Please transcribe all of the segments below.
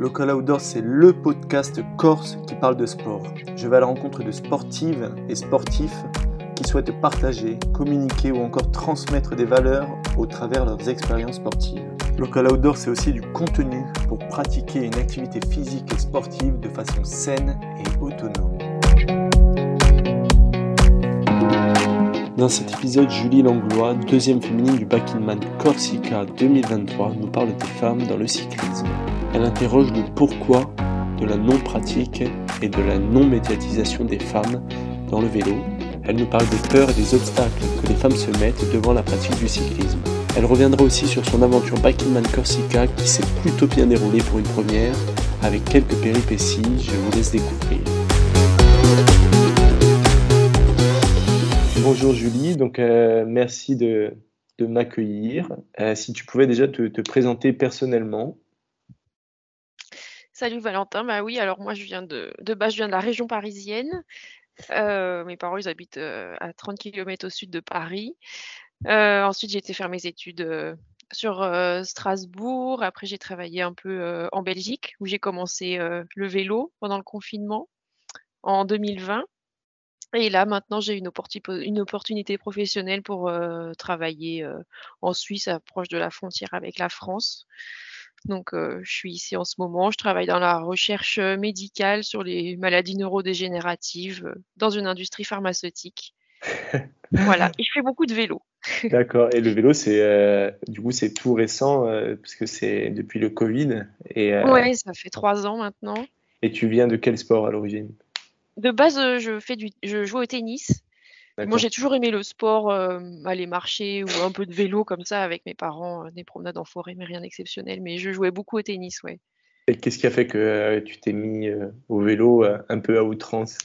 Local Outdoor, c'est le podcast corse qui parle de sport. Je vais à la rencontre de sportives et sportifs qui souhaitent partager, communiquer ou encore transmettre des valeurs au travers leurs expériences sportives. Local Outdoor, c'est aussi du contenu pour pratiquer une activité physique et sportive de façon saine et autonome. Dans cet épisode, Julie Langlois, deuxième féminine du Back-in-Man Corsica 2023, nous parle des femmes dans le cyclisme. Elle interroge le pourquoi de la non-pratique et de la non-médiatisation des femmes dans le vélo. Elle nous parle des peurs et des obstacles que les femmes se mettent devant la pratique du cyclisme. Elle reviendra aussi sur son aventure Back-in-Man Corsica qui s'est plutôt bien déroulée pour une première, avec quelques péripéties, je vous laisse découvrir. Bonjour Julie, donc euh, merci de, m'accueillir. Euh, si tu pouvais déjà te, présenter personnellement. Salut Valentin, bah oui, alors moi je viens de, de je viens de la région parisienne. Euh, mes parents ils habitent à 30 km au sud de Paris. ensuite j'ai été faire mes études sur Strasbourg. Après j'ai travaillé un peu en Belgique où j'ai commencé le vélo pendant le confinement en 2020. Et là, maintenant, j'ai une, opportunité professionnelle pour euh, travailler euh, en Suisse, proche de la frontière avec la France. Donc, euh, je suis ici en ce moment. Je travaille dans la recherche médicale sur les maladies neurodégénératives dans une industrie pharmaceutique. voilà. Et je fais beaucoup de vélo. D'accord. Et le vélo, c'est du coup, c'est tout récent parce que c'est depuis le Covid. Ouais, ça fait trois ans maintenant. Et tu viens de quel sport à l'origine? De base, euh, je, fais du, je joue au tennis. Moi, j'ai toujours aimé le sport, euh, aller marcher ou un peu de vélo comme ça avec mes parents, euh, des promenades en forêt, mais rien d'exceptionnel. Mais je jouais beaucoup au tennis, ouais. Et qu'est-ce qui a fait que tu t'es mis au vélo un peu à outrance?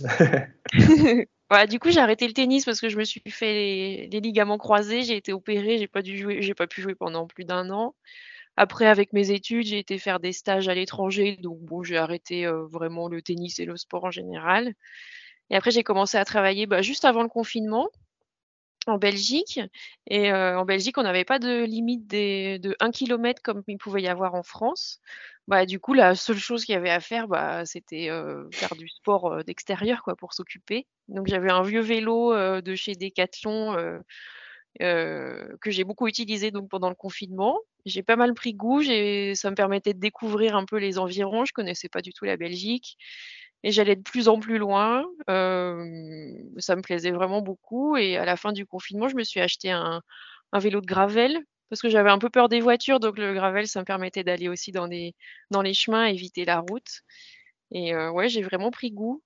Du coup, j'ai arrêté le tennis parce que je me suis fait les, les ligaments croisés, j'ai été opérée, j'ai pas dû jouer, j'ai pas pu jouer pendant plus d'un an. Après, avec mes études, j'ai été faire des stages à l'étranger, donc bon, j'ai arrêté euh, vraiment le tennis et le sport en général. Et après, j'ai commencé à travailler bah, juste avant le confinement en Belgique. Et euh, en Belgique, on n'avait pas de limite de 1 km comme il pouvait y avoir en France. Bah, du coup, la seule chose qu'il y avait à faire, bah, c'était euh, faire du sport d'extérieur pour s'occuper. Donc, j'avais un vieux vélo de chez Decathlon euh, que j'ai beaucoup utilisé donc pendant le confinement. J'ai pas mal pris goût, ça me permettait de découvrir un peu les environs. Je connaissais pas du tout la Belgique et j'allais de plus en plus loin. Euh, ça me plaisait vraiment beaucoup et à la fin du confinement, je me suis acheté un, vélo de gravel parce que j'avais un peu peur des voitures, donc le gravel, ça me permettait d'aller aussi dans, les chemins, éviter la route. Et euh, ouais, j'ai vraiment pris goût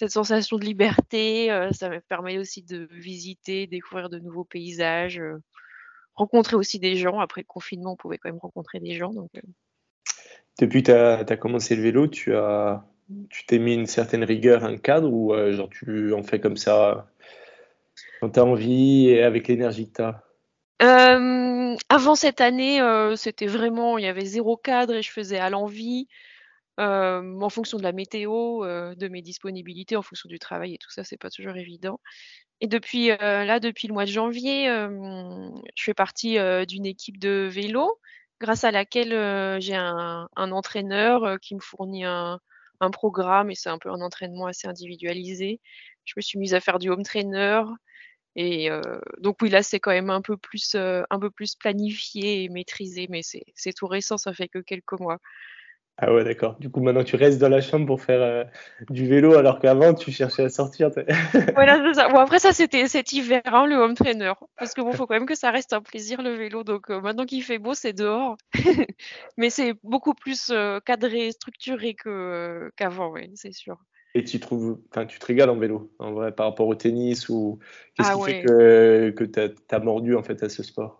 cette sensation de liberté. Euh, ça me permet aussi de visiter, découvrir de nouveaux paysages, euh, rencontrer aussi des gens. Après le confinement, on pouvait quand même rencontrer des gens. Donc, euh. Depuis que tu as, commencé le vélo, tu as tu t'es mis une certaine rigueur, un cadre, ou genre tu en fais comme ça quand tu as envie et avec l'énergie que tu as avant cette année, c'était vraiment, il y avait zéro cadre et je faisais à l'envie en fonction de la météo, de mes disponibilités, en fonction du travail et tout ça, c'est pas toujours évident. Et depuis là, depuis le mois de janvier, je fais partie d'une équipe de vélo, grâce à laquelle j'ai un, entraîneur qui me fournit un, programme et c'est un peu un entraînement assez individualisé. Je me suis mise à faire du home trainer. Et donc oui, là, c'est quand même un peu plus, un peu plus planifié et maîtrisé, mais c'est tout récent, ça fait que quelques mois. Ah ouais, d'accord. Du coup, maintenant, tu restes dans la chambre pour faire euh, du vélo, alors qu'avant, tu cherchais à sortir. voilà, c'est ça. Bon, après, ça, c'était cet hiver, hein, le home trainer. Parce que bon, faut quand même que ça reste un plaisir, le vélo. Donc, euh, maintenant qu'il fait beau, c'est dehors. Mais c'est beaucoup plus euh, cadré, structuré que, qu'avant, oui, c'est sûr. Et tu trouves, enfin, tu te régales en vélo, en vrai, par rapport au tennis ou qu'est-ce ah qui fait que, que tu as mordu, en fait, à ce sport?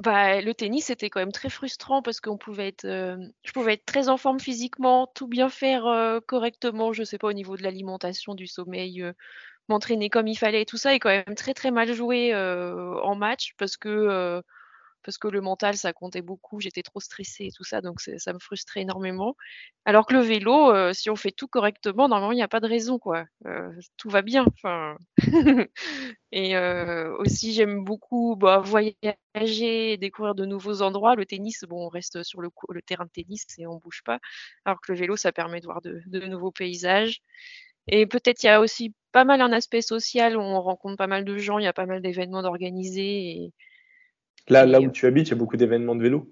Bah, le tennis, c'était quand même très frustrant parce qu'on pouvait être, euh, je pouvais être très en forme physiquement, tout bien faire euh, correctement, je sais pas, au niveau de l'alimentation, du sommeil, euh, m'entraîner comme il fallait tout ça, et quand même très très mal jouer en match parce que parce que le mental, ça comptait beaucoup. J'étais trop stressée et tout ça, donc ça me frustrait énormément. Alors que le vélo, euh, si on fait tout correctement, normalement, il n'y a pas de raison, quoi. Euh, tout va bien. Et euh, aussi, j'aime beaucoup bah, voyager, découvrir de nouveaux endroits. Le tennis, bon, on reste sur le, terrain de tennis et on bouge pas. Alors que le vélo, ça permet de voir de, nouveaux paysages. Et peut-être il y a aussi pas mal un aspect social où on rencontre pas mal de gens, il y a pas mal d'événements d'organiser. Là, là où tu habites, il y a beaucoup d'événements de vélo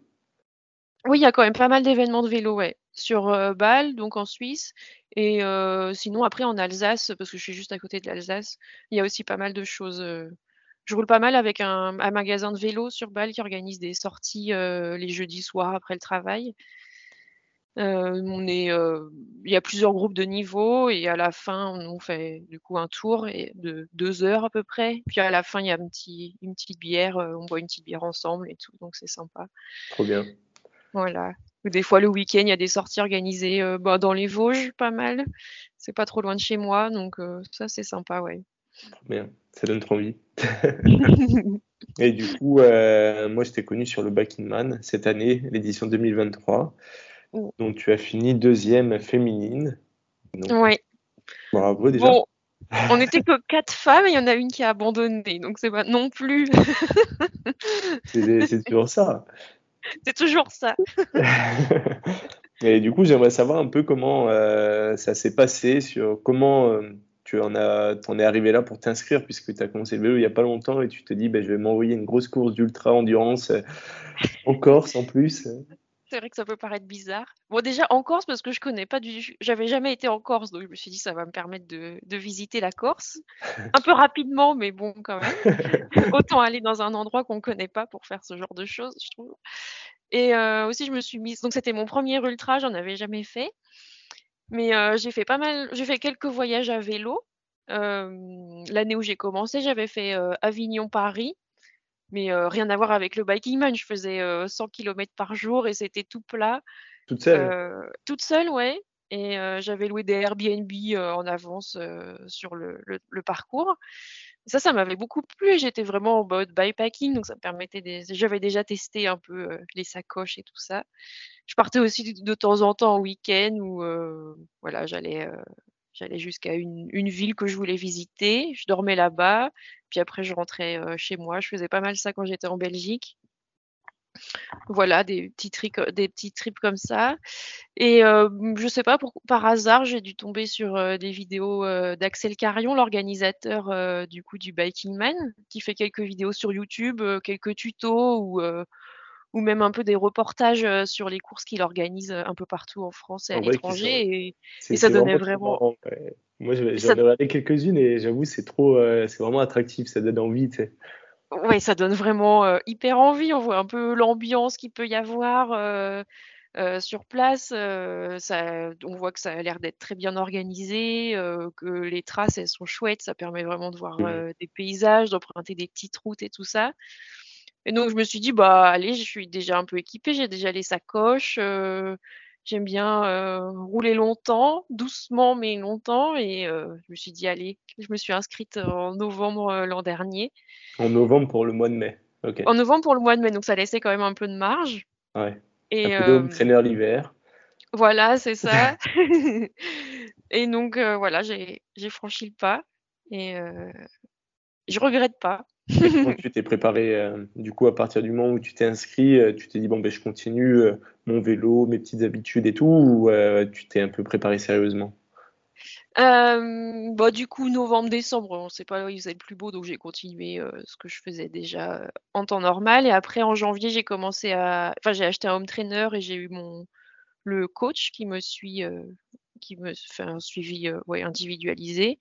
Oui, il y a quand même pas mal d'événements de vélo, ouais. Sur euh, Bâle, donc en Suisse. Et euh, sinon, après, en Alsace, parce que je suis juste à côté de l'Alsace, il y a aussi pas mal de choses. Euh. Je roule pas mal avec un, magasin de vélo sur Bâle qui organise des sorties les jeudis soirs après le travail. On est, il y a plusieurs groupes de niveaux et à la fin, on fait du coup un tour et de deux heures à peu près. Puis à la fin, il y a un petit, une petite bière, on boit une petite bière ensemble et tout, donc c'est sympa. Trop bien. Voilà. Des fois, le week-end, il y a des sorties organisées bah, dans les Vosges, pas mal. C'est pas trop loin de chez moi, donc ça, c'est sympa, ouais. Trop bien, ça donne trop envie. et du coup, moi, je t'ai connu sur le Back in Man cette année, l'édition 2023. Donc, tu as fini deuxième féminine. oui. Bravo déjà. Bon, on n'était que quatre femmes et il y en a une qui a abandonné. Donc, c'est pas non plus. c'est toujours ça. C'est toujours ça. et du coup, j'aimerais savoir un peu comment euh, ça s'est passé, sur comment euh, tu en, as, en es arrivé là pour t'inscrire, puisque tu as commencé le vélo il n'y a pas longtemps et tu te dis, ben, je vais m'envoyer une grosse course d'ultra endurance euh, en Corse en plus. C'est vrai que ça peut paraître bizarre. Bon, déjà en Corse, parce que je connais pas du. J'avais jamais été en Corse, donc je me suis dit ça va me permettre de, visiter la Corse. Un peu rapidement, mais bon, quand même. Autant aller dans un endroit qu'on connaît pas pour faire ce genre de choses, je trouve. Et euh, aussi, je me suis mise. Donc, c'était mon premier ultra, j'en avais jamais fait. Mais euh, j'ai fait pas mal. J'ai fait quelques voyages à vélo. Euh, l'année où j'ai commencé, j'avais fait Avignon-Paris mais rien à voir avec le biking man. Je faisais 100 km par jour et c'était tout plat. Toute seule? Toute seule, ouais. Et j'avais loué des Airbnb en avance sur le, parcours. ça, ça m'avait beaucoup plu. J'étais vraiment en mode bikepacking, donc ça me permettait des. J'avais déjà testé un peu les sacoches et tout ça. Je partais aussi de, temps en temps en week-end où voilà, j'allais J'allais jusqu'à une, ville que je voulais visiter, je dormais là-bas, puis après je rentrais chez moi. Je faisais pas mal ça quand j'étais en Belgique. Voilà, des petits, trips, des petits trips comme ça. Et je sais pas, par hasard, j'ai dû tomber sur des vidéos d'Axel Carion, l'organisateur du coup du Biking Man, qui fait quelques vidéos sur YouTube, quelques tutos ou même un peu des reportages sur les courses qu'il organise un peu partout en France et à l'étranger. Et, ça donnait vraiment. Moi, j'en ai regardé quelques-unes et j'avoue, c'est trop, c'est vraiment attractif, ça donne envie. Tu sais. Oui, ça donne vraiment hyper envie. On voit un peu l'ambiance qu'il peut y avoir. sur place, ça, on voit que ça a l'air d'être très bien organisé, que les traces elles sont chouettes, ça permet vraiment de voir mmh. des paysages, d'emprunter des petites routes et tout ça. Et donc je me suis dit: «Bah, allez, je suis déjà un peu équipée, j'ai déjà les sacoches, j'aime bien, rouler longtemps, doucement mais longtemps» et je me suis dit: «Allez». Je me suis inscrite en novembre, l'an dernier. En novembre pour le mois de mai? En novembre pour le mois de mai, donc ça laissait quand même un peu de marge. Ouais. Et un peu l'hiver. Voilà, c'est ça. Et donc voilà, j'ai franchi le pas et je regrette pas. Comment tu t'es préparé euh, du coup à partir du moment où tu t'es inscrit, euh, tu t'es dit bon ben je continue euh, mon vélo, mes petites habitudes et tout, ou tu t'es un peu préparé sérieusement? Bah, du coup, novembre-décembre, on sait pas, il faisait le plus beau, donc j'ai continué ce que je faisais déjà en temps normal. Et après, en janvier, j'ai commencé à. Enfin, j'ai acheté un home trainer et j'ai eu mon le coach qui me suit, qui me fait un suivi individualisé.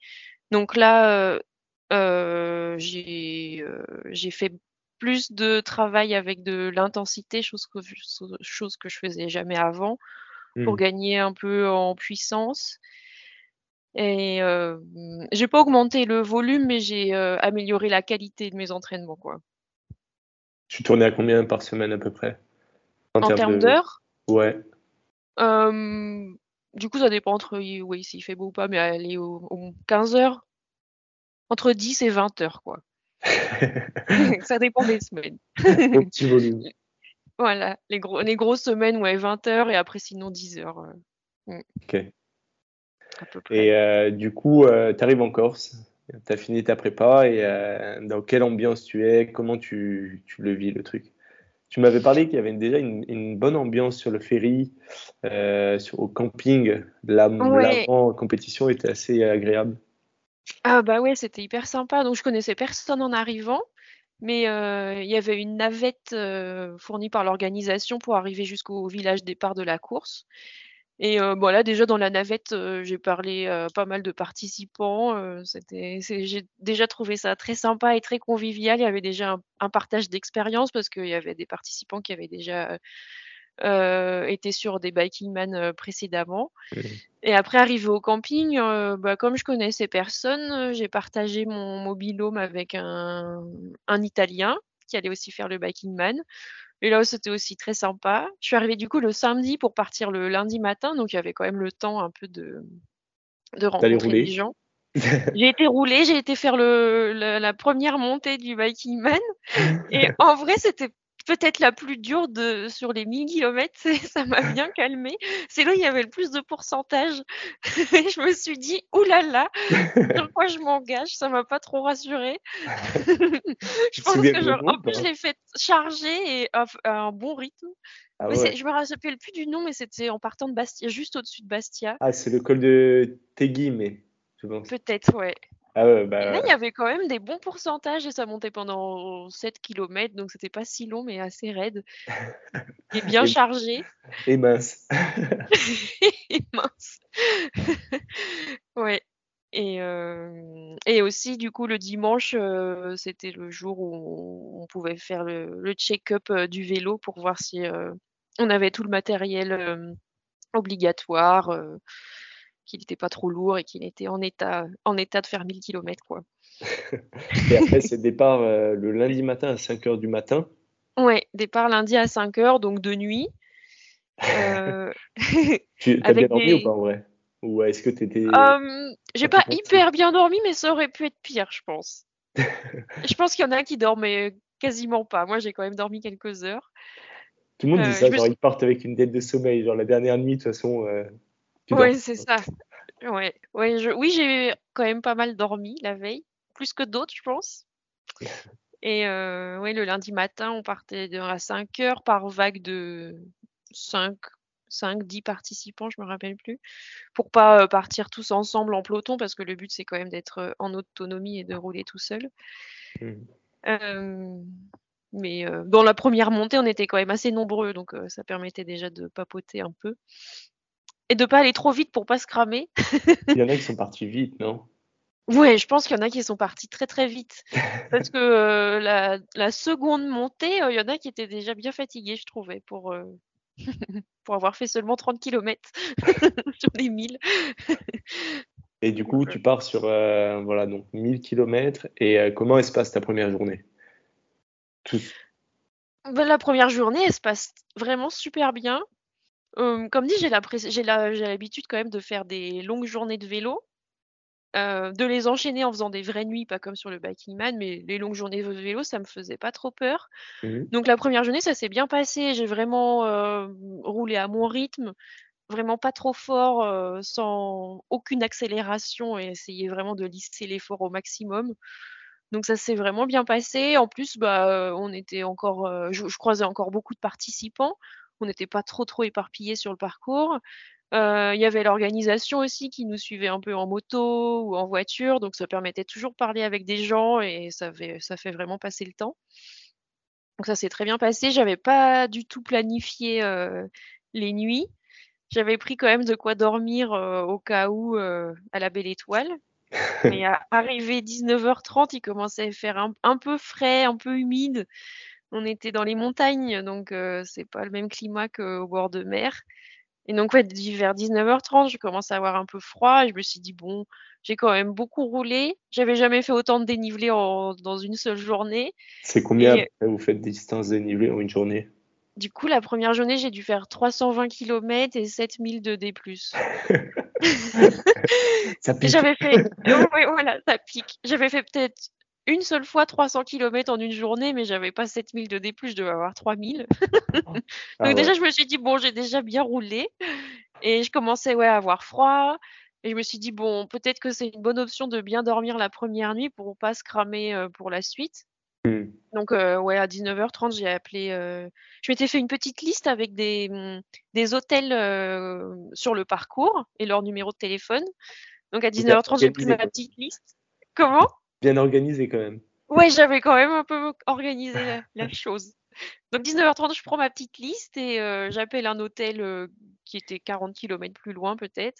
Donc là, j'ai fait plus de travail avec de l'intensité, chose que, chose que je faisais jamais avant, pour mmh. gagner un peu en puissance. Et euh, j'ai pas augmenté le volume, mais j'ai amélioré la qualité de mes entraînements, quoi. Tu tournais à combien par semaine à peu près? En, termes d'heures? Ouais. du coup, ça dépend entre oui, s'il fait beau ou pas, mais aller aux 15 heures entre 10 et 20 heures, quoi. ça dépend des semaines. Au petit volume. Voilà, les, gros, les grosses semaines, ouais, 20 heures et après sinon 10 heures. euh. Mm. Ok. Et euh, du coup, euh, tu arrives en Corse, tu as fini ta prépa et dans quelle ambiance tu es? Comment tu, tu le vis le truc? Tu m'avais parlé qu'il y avait déjà une, bonne ambiance sur le ferry, sur, au camping. La, compétition était assez agréable. Ah bah ouais, c'était hyper sympa. Donc je connaissais personne en arrivant. Mais il y avait une navette fournie par l'organisation pour arriver jusqu'au village départ de la course. Et voilà, déjà dans la navette, j'ai parlé à pas mal de participants. j'ai déjà trouvé ça très sympa et très convivial. Il y avait déjà un, partage d'expérience parce qu'il y avait des participants qui avaient déjà été sur des Biking Man précédemment. Mmh. Et après, arrivé au camping, bah, comme je connaissais personne, j'ai partagé mon mobilhome avec un, un Italien qui allait aussi faire le Biking Man. Et là, c'était aussi très sympa. Je suis arrivée du coup le samedi pour partir le lundi matin, donc il y avait quand même le temps un peu de, de rencontrer les gens. j'ai été rouler, j'ai été faire le, la, première montée du Biking Man. Et en vrai, c'était peut-être la plus dure de, sur les 1000 km, ça m'a bien calmé. C'est là où il y avait le plus de pourcentage. Et je me suis dit, oulala, sur quoi je m'engage? Ça m'a pas trop rassuré. je pense que genre, en plus, je l'ai fait charger et à, un bon rythme. Ah je me rappelle plus du nom, mais c'était en partant de Bastia, juste au-dessus de Bastia. Ah, c'est le col de Tegui, mais. Peut-être, ouais. Ah ouais, bah... Et là, il y avait quand même des bons pourcentages et ça montait pendant 7 km, donc c'était pas si long, mais assez raide. Et bien chargé. Et mince. et mince. ouais. Et, euh... et aussi, du coup, le dimanche, euh, c'était le jour où on, pouvait faire le, le check-up euh, du vélo pour voir si on avait tout le matériel obligatoire qu'il n'était pas trop lourd et qu'il était en état, en état de faire 1000 km. Quoi. et après, c'est départ euh, le lundi matin à 5 h du matin Ouais, départ lundi à 5 h, donc de nuit. Euh... tu as bien dormi ou pas en vrai? Ou est-ce que tu étais. Euh, j'ai pas hyper bien dormi, mais ça aurait pu être pire, je pense. je pense qu'il y en a qui dormaient quasiment pas. Moi, j'ai quand même dormi quelques heures. Tout le monde dit euh, ça, genre ils partent avec une dette de sommeil. Genre la dernière nuit, de toute façon, oui, c'est ça. Ouais, ouais, je... Oui, j'ai quand même pas mal dormi la veille, plus que d'autres, je pense. Et euh, ouais, le lundi matin, on partait de, à 5 heures par vague de 5, 5, 10 participants, je me rappelle plus, pour pas euh, partir tous ensemble en peloton, parce que le but, c'est quand même d'être euh, en autonomie et de rouler tout seul. Mmh. mais dans la première montée, on était quand même assez nombreux, donc ça permettait déjà de papoter un peu et de pas aller trop vite pour pas se cramer. Il y en a qui sont partis vite, non? Ouais, je pense qu'il y en a qui sont partis très très vite. Parce que euh, la, seconde montée, euh, il y en a qui étaient déjà bien fatigués, je trouvais, pour, euh, pour avoir fait seulement 30 km sur les 1000. et du coup, tu pars sur voilà, donc 1000 km. Et comment se passe ta première journée? Ben, La première journée, elle se passe vraiment super bien comme dit, j'ai l'habitude quand même de faire des longues journées de vélo, de les enchaîner en faisant des vraies nuits, pas comme sur le Biking Man, mais les longues journées de vélo, ça me faisait pas trop peur. Mmh Donc la première journée, ça s'est bien passé. J'ai vraiment, roulé à mon rythme, vraiment pas trop fort, sans aucune accélération et essayer vraiment de lisser l'effort au maximum. Donc ça s'est vraiment bien passé. En plus, bah, on était encore, je croisais encore beaucoup de participants on n'était pas trop trop éparpillés sur le parcours. Euh, il y avait l'organisation aussi qui nous suivait un peu en moto ou en voiture, donc ça permettait toujours de parler avec des gens et ça fait, ça fait vraiment passer le temps. Donc ça s'est très bien passé. J'avais pas du tout planifié euh, les nuits. J'avais pris quand même de quoi dormir euh, au cas où à la belle étoile. Mais à arrivé 19h30, il commençait à faire un peu frais, un peu humide on était dans les montagnes, donc c'est pas le même climat qu'au bord de mer. Et donc, ouais, vers 19h30, je commence à avoir un peu froid. Et je me suis dit, bon, j'ai quand même beaucoup roulé. J'avais jamais fait autant de dénivelé dans une seule journée. C'est combien vous faites des distances dénivelées en une journée? Du coup, la première journée, j'ai dû faire 320 km et 7000 de D+. ça pique. J'avais fait, voilà, ça pique. J'avais fait peut-être une seule fois 300 km en une journée, mais j'avais pas 7000 de D+, je devais avoir 3000. Ah Donc déjà, ouais. je me suis dit: «Bon, j'ai déjà bien roulé» et je commençais, ouais, à avoir froid et je me suis dit: «Bon, peut-être que c'est une bonne option de bien dormir la première nuit pour pas se cramer, heu, pour la suite». Mmh. Donc heu, ouais, à 19:30, j'ai appelé, heu je m'étais fait une petite liste avec des, mmh, des hôtels, heu, sur le parcours et leur numéro de téléphone. Donc à Bien 19:30, j'ai pris ma petite liste. Comment? Bien organisé quand même. Ouais, j'avais quand même un peu organisé la chose. Donc 19:30, je prends ma petite liste et heu, j'appelle un hôtel, heu, qui était 40 kilomètres plus loin peut-être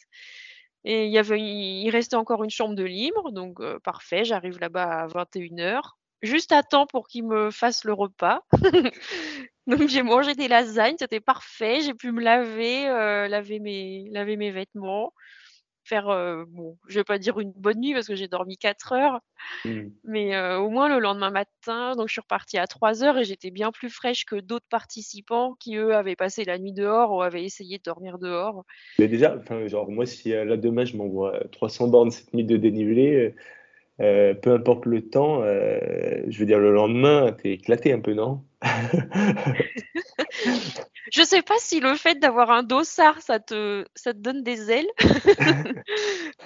et il y avait il restait encore une chambre de libre donc heu, parfait, j'arrive là-bas à 21:00, juste à temps pour qu'ils me fassent le repas. Donc j'ai mangé des lasagnes, c'était parfait, j'ai pu me laver, laver mes laver mes vêtements, faire, heu, bon, je vais pas dire une bonne nuit parce que j'ai dormi 4 heures, Mmh. mais heu, au moins le lendemain matin, donc je suis repartie à 3:00 et j'étais bien plus fraîche que d'autres participants qui, eux, avaient passé la nuit dehors ou avaient essayé de dormir dehors. Mais déjà, genre moi si, heu, là demain je m'envoie 300 bornes, 7000 de dénivelé, heu, peu importe le temps, heu, je veux dire le lendemain, tu es éclaté un peu, non? Je sais pas si le fait d'avoir un dossard, ça te ça te donne des ailes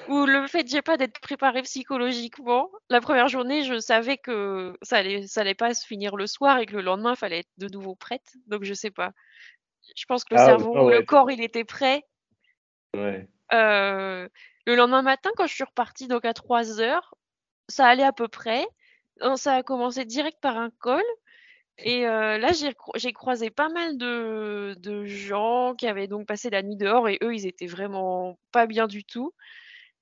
ou le fait, je sais pas, d'être préparée psychologiquement. La 1re journée, je savais que ça allait ça allait pas se finir le soir et que le lendemain, il fallait être de nouveau prête, donc je sais pas. Je pense que le Ah cerveau le corps, il était prêt. Ouais. Heu, le lendemain matin, quand je suis repartie donc à 3:00, ça allait à peu près. Ça a commencé direct par un col et heu, là, j'ai cro j'ai croisé pas mal de gens qui avaient donc passé la nuit dehors et eux, ils étaient vraiment pas bien du tout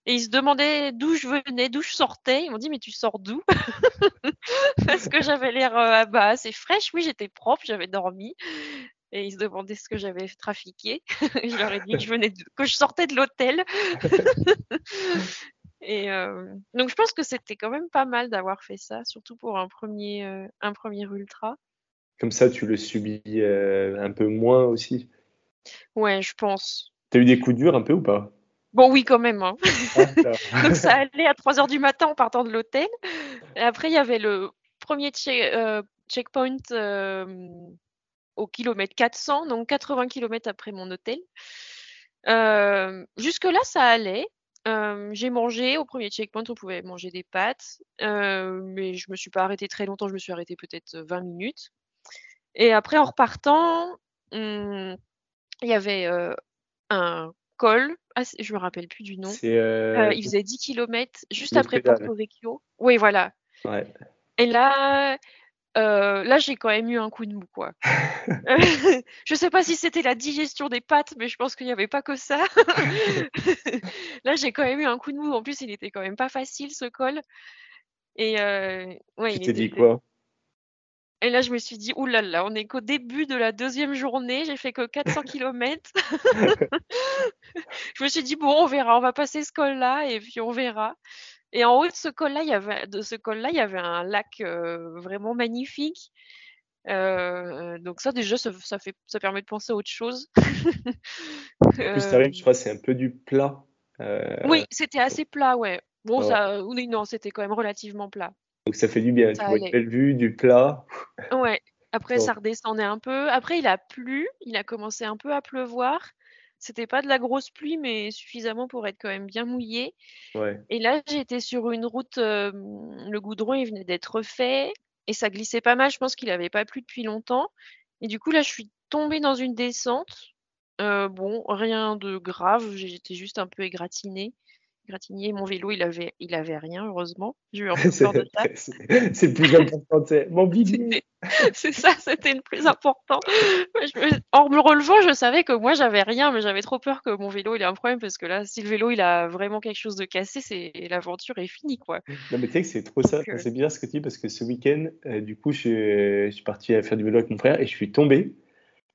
et ils se demandaient d'où je venais, d'où je sortais. Ils m'ont dit: «Mais tu sors d'où?» parce que j'avais l'air, heu, bah, assez fraîche. Oui, j'étais propre, j'avais dormi et ils se demandaient ce que j'avais trafiqué. Je leur ai dit que je sortais de l'hôtel et heu, donc je pense que c'était quand même pas mal d'avoir fait ça, surtout pour un 1er, heu, un 1er ultra. Comme ça, tu le subis, heu, un peu moins aussi. Ouais, je pense. Tu as eu des coups durs un peu ou pas? Bon, oui, quand même, hein. Ah Donc ça allait à 3:00 du matin en partant de l'hôtel après il y avait le 1er che heu, checkpoint, au kilomètre 400, donc 80 kilomètres après mon hôtel. Jusque-là, ça allait. J'ai mangé au 1er checkpoint, on pouvait manger des pâtes, mais je me suis pas arrêtée très longtemps, je me suis arrêtée peut-être 20 minutes et après en repartant, mmh, il y avait, un col, ah je me rappelle plus du nom. Heu, il faisait 10 kilomètres juste après. Porto Vecchio. Oui, voilà Ouais. et là, heu, là, j'ai quand même eu un coup de mou, quoi. Je sais pas si c'était la digestion des pâtes, mais je pense qu'il y avait pas que ça. Là, j'ai quand même eu un coup de mou. En plus, il était quand même pas facile ce col et ouais, Tu t'es dit quoi? et là, je me suis dit: «Ouh là là, on est qu'au début de la 2e journée, j'ai fait que 400 kilomètres». Je me suis dit: «Bon, on verra, on va passer ce col-là et puis on verra» et en haut de ce col-là, il y avait de ce col-là, il y avait un lac, heu, vraiment magnifique. Heu, donc ça déjà, ça fait ça permet de penser à autre chose. En plus, tu arrives, je crois, c'est un peu du plat, heu Oui, c'était assez plat, ouais. Bon ça oui, non, c'était quand même relativement plat. Donc ça fait du bien, tu Ça vois une belle vue, du plat. Ouais, après ça redescendait un peu. Après il a plu, il a commencé un peu à pleuvoir. C'était pas de la grosse pluie, mais suffisamment pour être quand même bien mouillé Ouais. et là, j'étais sur une route, hem, le goudron, il venait d'être refait et ça glissait pas mal. Je pense qu'il avait pas plu depuis longtemps et du coup, là, je suis tombée dans une descente. Heu, bon, rien de grave, j'étais juste un peu égratignée égratignée. Mon vélo, il avait il avait rien, heureusement. J'ai eu un peu peur de C'est ça. c'est c'est le plus important, sais: «Mon C'était bidule!» c'est ça, c'était le plus important. Je en me relevant, je savais que moi, j'avais rien, mais j'avais trop peur que mon vélo, il ait un problème parce que là, si le vélo, il a vraiment quelque chose de cassé, c'est l'aventure est finie, quoi. Non, mais tu sais que c'est trop Donc ça. Enfin, heu c'est bizarre ce que tu dis parce que ce week-end, heu, du coup, je je suis parti, faire du vélo avec mon frère et je suis tombé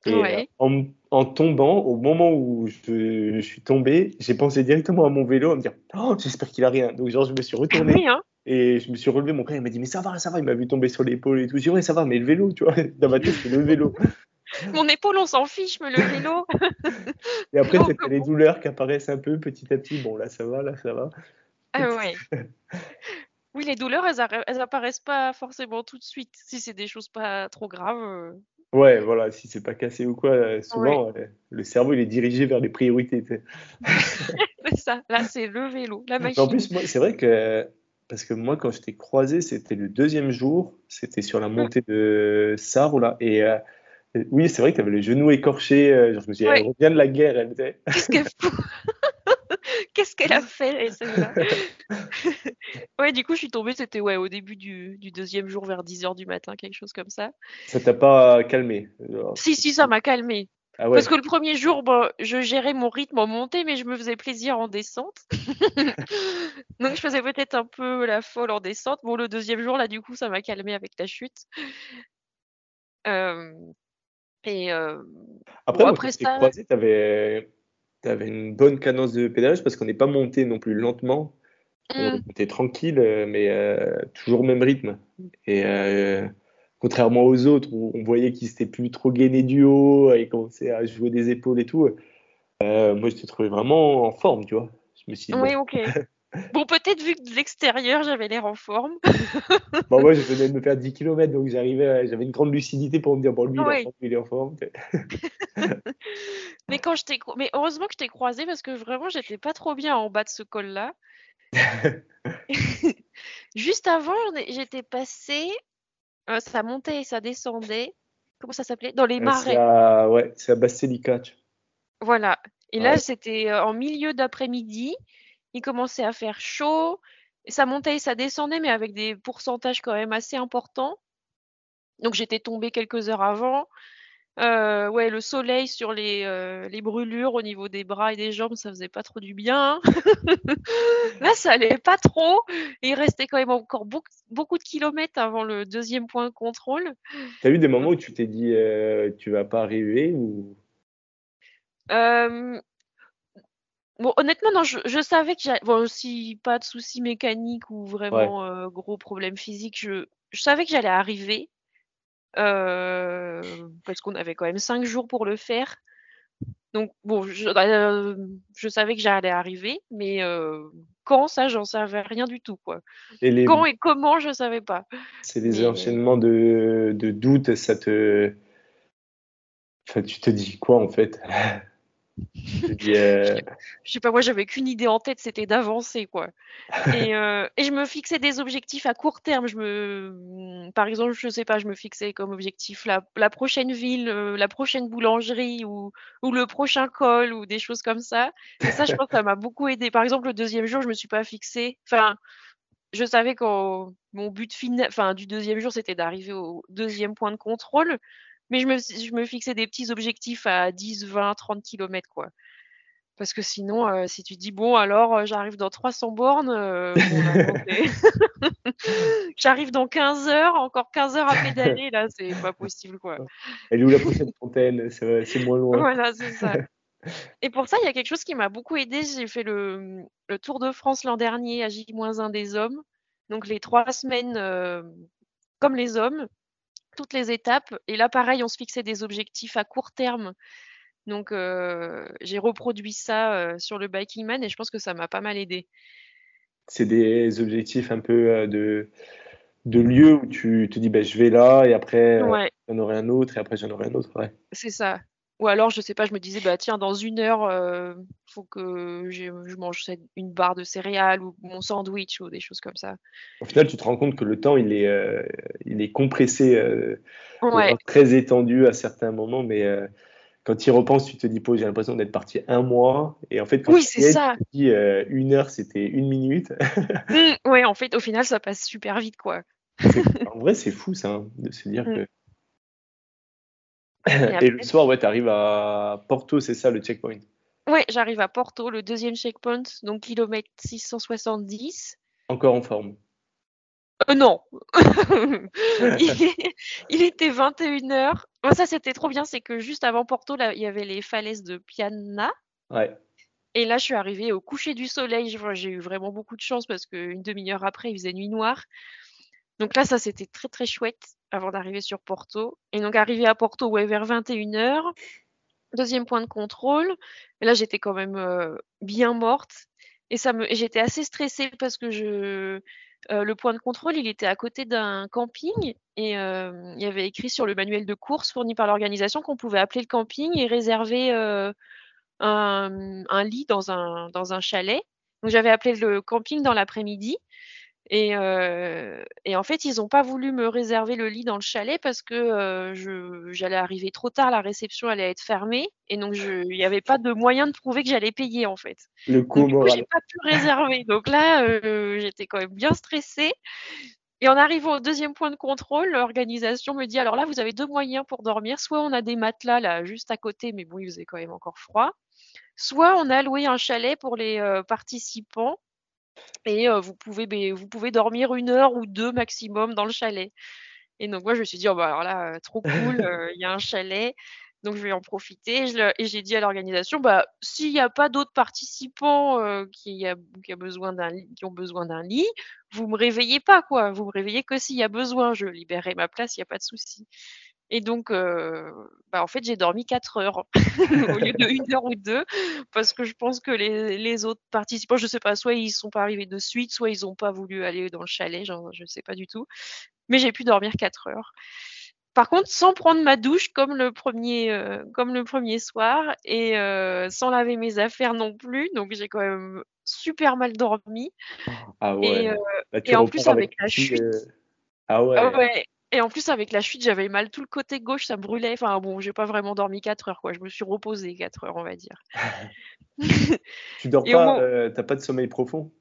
et Ouais. en tombant, au moment où je je suis tombé, j'ai pensé directement à mon vélo, à me dire: «Han! J'espère qu'il a rien». Donc genre, je me suis retourné oui, hein? et je me suis relevé. Mon frère, il m'a dit: «Mais ça va, ça va». Il m'a vu tomber sur l'épaule et tout. J'ai dit: «Ouais, ça va, mais le vélo», tu vois? Dans ma tête, c'est le vélo. Mon épaule, on s'en fiche, mais le vélo Et après, tu as les douleurs qui apparaissent un peu petit à petit. Bon, là, ça va, là, ça va. Ah ouais. Oui, les douleurs, elles elles apparaissent pas forcément tout de suite, si c'est des choses pas trop graves, heu Ouais, voilà, si c'est pas cassé ou quoi, Ouais. souvent, heu, le cerveau, il est dirigé vers les priorités? C'est ça, là, c'est le vélo, la Mais en machine. plus, c'est vrai que parce que moi, quand je t'ai croisé, c'était le 2e jour, c'était sur la Mmh. montée de Sarre là et et oui, c'est vrai que tu avais les genoux écorchés, heu, genre je me suis dit: «Elle revient de la guerre, elle», sais? Qu'est-ce qu'elle fout? Qu'est-ce qu'elle a fait, celle-là? Ouais, du coup, je suis tombée, c'était, ouais, au début du du 2e jour vers 10:00 du matin, quelque chose comme ça. Ça t'a pas calmé? Genre Si, si, ça m'a calmée. ah Parce que le 1er jour, je gérais mon rythme en montée, mais je me faisais plaisir en descente. Donc je faisais peut-être un peu la folle en descente. Bon, le 2e jour, là, du coup, ça m'a calmée avec la chute. Hem et bon Après, moi, après ça croisé, avais tu avais une bonne cadence de pédalage parce qu'on n'est pas monté non plus lentement. On mmh, était tranquille, heu, mais heu, toujours au même rythme et heu, contrairement aux autres où on voyait qu'ils s'étaient plus trop gainés du haut, ils commençaient à jouer des épaules et tout, moi, je t'ai trouvé vraiment en forme, tu vois? Je me suis dit: «Bon» oui, OK. Bon, peut-être vu que de l'extérieur, j'avais l'air en forme. bah, moi, je venais de me faire 10 kilomètres donc j'arrivais à j'avais une grande lucidité pour me dire: «Bon, lui, il est en Oui. forme, lui, il est en forme», tu sais? Mais quand je t'ai mais heureusement que je t'ai croisée parce que vraiment j'étais pas trop bien en bas de ce col-là. Juste avant, j'étais passée, heu, ça montait et ça descendait. Comment ça s'appelait? Dans les c'est marais. à ouais, c'est à Basilicata. Voilà et là, c'était, en milieu d'après-midi. Il commençait à faire chaud. Ça montait et ça descendait, mais avec des pourcentages quand même assez importants. Donc j'étais tombée quelques heures avant. Heu, ouais, le soleil sur les, heu, les brûlures au niveau des bras et des jambes, ça faisait pas trop du bien. Là, ça allait pas trop et il restait quand même encore beaucoup beaucoup de kilomètres avant le 2e point de contrôle. Tu as eu des moments où tu t'es dit, heu: «Tu vas pas arriver» ou? Bon, honnêtement, non, je je savais que j'a bon, si pas de soucis mécaniques ou Ouais. vraiment, heu, gros problèmes physiques, je je savais que j'allais arriver, heu, parce qu'on avait quand même 5 jours pour le faire. Donc bon, je hem, je savais que j'allais arriver, mais quand ça, j'en savais rien du tout, quoi. Et les Quand et comment, je savais pas. c'est Mais enchaînements de de doutes, ça te enfin, tu te dis quoi, en fait? Dis, je sais pas, moi, j'avais qu'une idée en tête, c'était d'avancer, quoi. Et heu et je me fixais des objectifs à court terme. Je me par exemple, je sais pas, je me fixais comme objectif la prochaine ville, heu, la prochaine boulangerie ou le prochain col ou des choses comme ça. Et ça, je pense, ça m'a beaucoup aidée. Par exemple, le 2e jour, je me suis pas fixée enfin, je savais qu'en mon but fina enfin, du 2e jour, c'était d'arriver au 2e point de contrôle, mais je me je me fixais des petits objectifs à 10-20-30 kilomètres, quoi. Parce que sinon, heu, si tu dis: «Bon alors, heu, j'arrive dans 300 bornes», bon non, c'est j'arrive dans 15 heures, encore 15 heures à pédaler, là, c'est pas possible, quoi. Elle est où la prochaine fontaine? C'est moins loin. Voilà, c'est ça. Et pour ça, il y a quelque chose qui m'a beaucoup aidée. J'ai fait le, le Tour de France l'an dernier à J-1 des hommes, donc les 3 semaines, comme les hommes, toutes les étapes et là, pareil, on se fixait des objectifs à court terme, donc heu, j'ai reproduit ça, heu, sur le Bikingman et je pense que ça m'a pas mal aidée. C'est des objectifs un peu, heu, de de lieux où tu te dis: «Beh, je vais là et après, Ouais. j'en aurai un autre et après j'en aurai un autre», ouais. C'est ça. Ou alors, je sais pas, je me disais: «Bah, tiens, dans 1 heure, heu, faut que je mange une barre de céréales ou mon sandwich» ou des choses comme ça. Au final, tu te rends compte que le temps, il est, heu, il est compressé, Ouais. alors très étendu à certains moments, mais quand tu y repenses, tu te dis: «Purée, j'ai l'impression d'être parti un mois» et en fait, quand Oui, tu ça. te dis, «1 heure, c'était 1 minute». Mmh, ouais, en fait, au final, ça passe super vite, quoi. En vrai, c'est fou ça, hein, de se dire Mmh que et et le soir, ouais, tu arrives à Porto, c'est ça le checkpoint? ouais, j'arrive à Porto, le 2e checkpoint, donc kilomètre 670. Encore en forme. Heu, non! Il est il était 21:00. Bah, ça, c'était trop bien, c'est que juste avant Porto, là, il y avait les falaises de Piana Ouais. Et là, je suis arrivée au coucher du soleil. J'ai eu vraiment beaucoup de chance parce qu'une demi-heure après, il faisait nuit noire. Donc là, ça, c'était très, très chouette avant d'arriver sur Porto. Et donc arrivée à Porto, ouais, vers 21:00, 2e point de contrôle. Et là, j'étais quand même, heu, bien morte. Et j'étais assez stressée parce que je le point de contrôle, il était à côté d'un camping. Et il y avait écrit sur le manuel de course fourni par l'organisation qu'on pouvait appeler le camping et réserver, un, lit dans un chalet. Donc j'avais appelé le camping dans l'après-midi et, euh, et, en fait, ils n'ont pas voulu me réserver le lit dans le chalet parce que euh, j'allais arriver trop tard, la réception allait être fermée et donc il n'y avait pas de moyen de prouver que j'allais payer en fait. Le coup donc, j'ai pas pu réserver. Donc là, euh, j'étais quand même bien stressée. Et en arrivant au deuxième point de contrôle, l'organisation me dit alors là, vous avez deux moyens pour dormir. Soit on a des matelas là juste à côté, mais bon, il faisait quand même encore froid. Soit on a loué un chalet pour les euh, participants et vous, pouvez, vous pouvez dormir une heure ou deux maximum dans le chalet. Et donc moi, je me suis dit, oh, bah, alors là, trop cool, il y a un chalet. Donc je vais en profiter. Et j'ai dit à l'organisation, bah, s'il n'y a pas d'autres participants qui, a, qui, a besoin qui ont besoin d'un lit, vous me réveillez pas, quoi. Vous me réveillez que s'il y a besoin. Je libérerai ma place, il n'y a pas de souci. Et donc, euh, bah, en fait, j'ai dormi 4 heures au lieu de 1 heure ou 2 parce que je pense que les, les autres participants, je ne sais pas, soit ils sont pas arrivés de suite, soit ils n'ont pas voulu aller dans le chalet, genre, je ne sais pas du tout. Mais j'ai pu dormir 4 heures. Par contre, sans prendre ma douche comme le premier, euh, comme le premier soir et euh, sans laver mes affaires non plus. Donc, j'ai quand même super mal dormi. Ah ouais. Et, bah, et en plus, avec, la chute. Ah ouais. Ah ouais. Et en plus, avec la chute, j'avais mal tout le côté gauche, ça brûlait. Enfin bon, j'ai pas vraiment dormi 4 heures, quoi. Je me suis reposée 4 heures, on va dire. tu dors pas, euh, t'as pas de sommeil profond?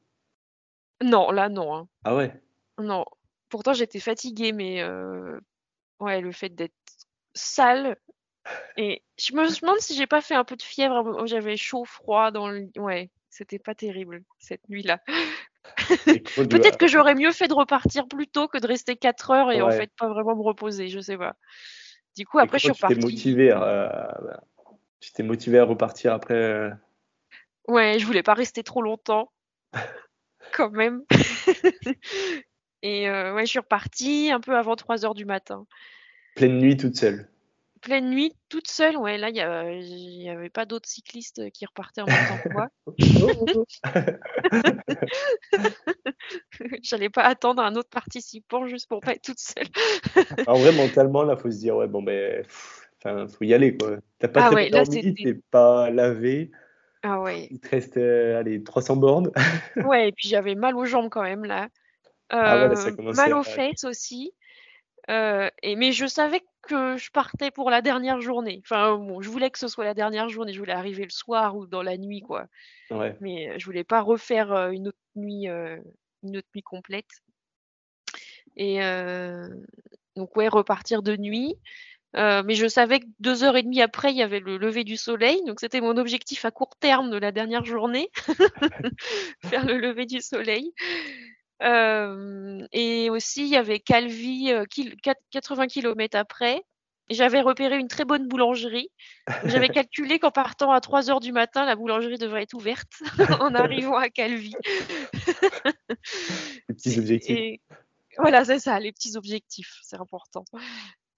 Non, là, non. Hein. Ah ouais? Non. Pourtant, j'étais fatiguée, mais euh, ouais, le fait d'être sale. Et je me demande si j'ai pas fait un peu de fièvre. J'avais chaud, froid dans le. Ouais, c'était pas terrible cette nuit-là. Peut-être que j'aurais mieux fait de repartir plus tôt que de rester 4 heures et en fait pas vraiment me reposer, je sais pas. Du coup, après, je suis repartie. Motivé à... Tu t'es motivé à repartir après euh? Ouais, je voulais pas rester trop longtemps, quand même. et euh, ouais, je suis repartie un peu avant 3 heures du matin. Pleine nuit toute seule pleine nuit, toute seule. Ouais, là, il n'y avait pas d'autres cyclistes qui repartaient en même temps que moi. J'allais pas attendre un autre participant juste pour pas être toute seule. en vrai, mentalement, là, faut se dire, ouais, bon, ben, enfin, faut y aller, quoi. T'as pas ah ouais, dormi, t'es pas lavé. Ah ouais. Il te reste, euh, allez, 300 bornes. ouais, et puis j'avais mal aux jambes quand même, là. ah ouais, euh, mal aux fesses aussi. Euh, et, mais je savais que je partais pour la dernière journée. Enfin, bon, je voulais que ce soit la dernière journée. Je voulais arriver le soir ou dans la nuit, quoi. Mais je voulais pas refaire une autre nuit, une autre nuit complète. Et donc, ouais, repartir de nuit. mais je savais que deux heures et demie après, il y avait le lever du soleil. Donc, c'était mon objectif à court terme de la dernière journée, faire le lever du soleil et aussi, il y avait Calvi, 80 km après. J'avais repéré une très bonne boulangerie. J'avais calculé qu'en partant à 3 heures du matin, la boulangerie devrait être ouverte en arrivant à Calvi. les petits objectifs. voilà, c'est ça, les petits objectifs, c'est important.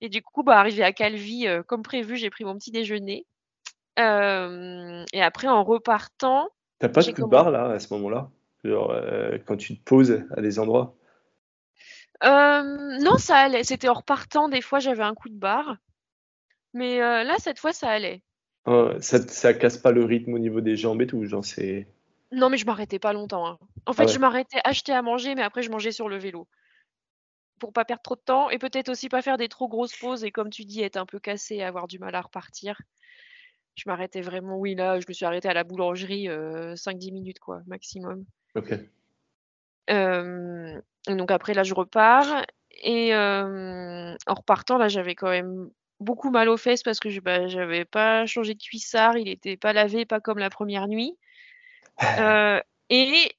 Et du coup, bah, arrivé à Calvi, comme prévu, j'ai pris mon petit déjeuner. et après, en repartant. T'as pas de coup de barre là, à ce moment-là? Euh, quand tu te poses à des endroits euh, Non, ça allait. C'était en repartant, des fois j'avais un coup de barre. Mais euh, là, cette fois, ça allait. ça, ça casse pas le rythme au niveau des jambes et tout, genre c'est. Non, mais je m'arrêtais pas longtemps. Hein. En fait, ah je m'arrêtais acheter à manger, mais après, je mangeais sur le vélo. Pour pas perdre trop de temps et peut-être aussi pas faire des trop grosses pauses et, comme tu dis, être un peu cassé et avoir du mal à repartir. Je m'arrêtais vraiment, oui, là, je me suis arrêtée à la boulangerie 5-10 minutes, quoi, maximum. Ok. donc après, là, je repars. Et en repartant, là, j'avais quand même beaucoup mal aux fesses parce que je bah, j'avais pas changé de cuissard, il était pas lavé, pas comme la première nuit. et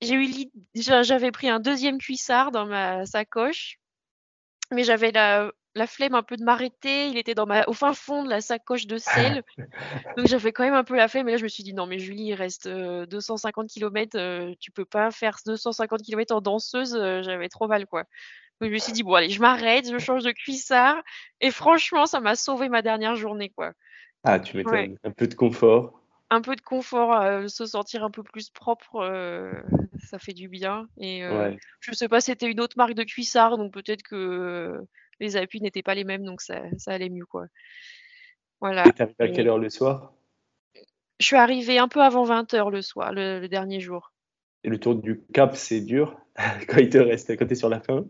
j'ai eu j'avais pris un deuxième cuissard dans ma sacoche, mais j'avais la la flemme un peu de m'arrêter. Il était dans ma, au fin fond de la sacoche de sel. Donc j'avais quand même un peu la flemme. Et là, je me suis dit, non, mais Julie, il reste 250 km. Tu tu peux pas faire 250 km en danseuse. j'avais trop mal, quoi. Donc je me suis dit, bon, allez, je m'arrête, je change de cuissard. Et franchement, ça m'a sauvé ma dernière journée, quoi. Ah, tu m'étonnes. Un peu de confort. un peu de confort, se sentir un peu plus propre, ça fait du bien et Ouais. je sais pas, c'était une autre marque de cuissard, donc peut-être que les appuis n'étaient pas les mêmes, donc ça ça allait mieux, quoi. Voilà tu à quelle heure le soir? je suis arrivée un peu avant 20:00 le soir, le le dernier jour. Et le tour du Cap, c'est dur quand il te reste quand tu es sur la fin?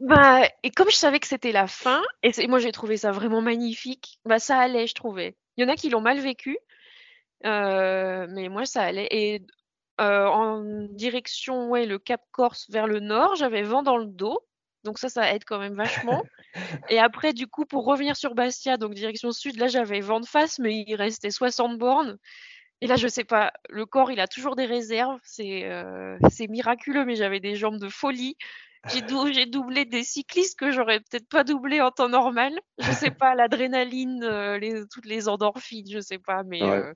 Bah et comme je savais que c'était la fin et moi j'ai trouvé ça vraiment magnifique, bah ça allait je trouvais. Il y en a qui l'ont mal vécu, heu, mais moi ça allait et heu, en direction, ouais, le Cap Corse vers le nord, j'avais vent dans le dos, donc ça, ça aide quand même vachement et après du coup pour revenir sur Bastia, donc direction sud, là j'avais vent de face, mais il restait 60 bornes et là je sais pas, le corps il a toujours des réserves, c'est, c'est miraculeux, mais j'avais des jambes de folie. J'ai dou j'ai doublé des cyclistes que j'aurais peut-être pas doublé en temps normal. Je sais pas, l'adrénaline, les toutes les endorphines, je sais pas, mais Ouais. heu,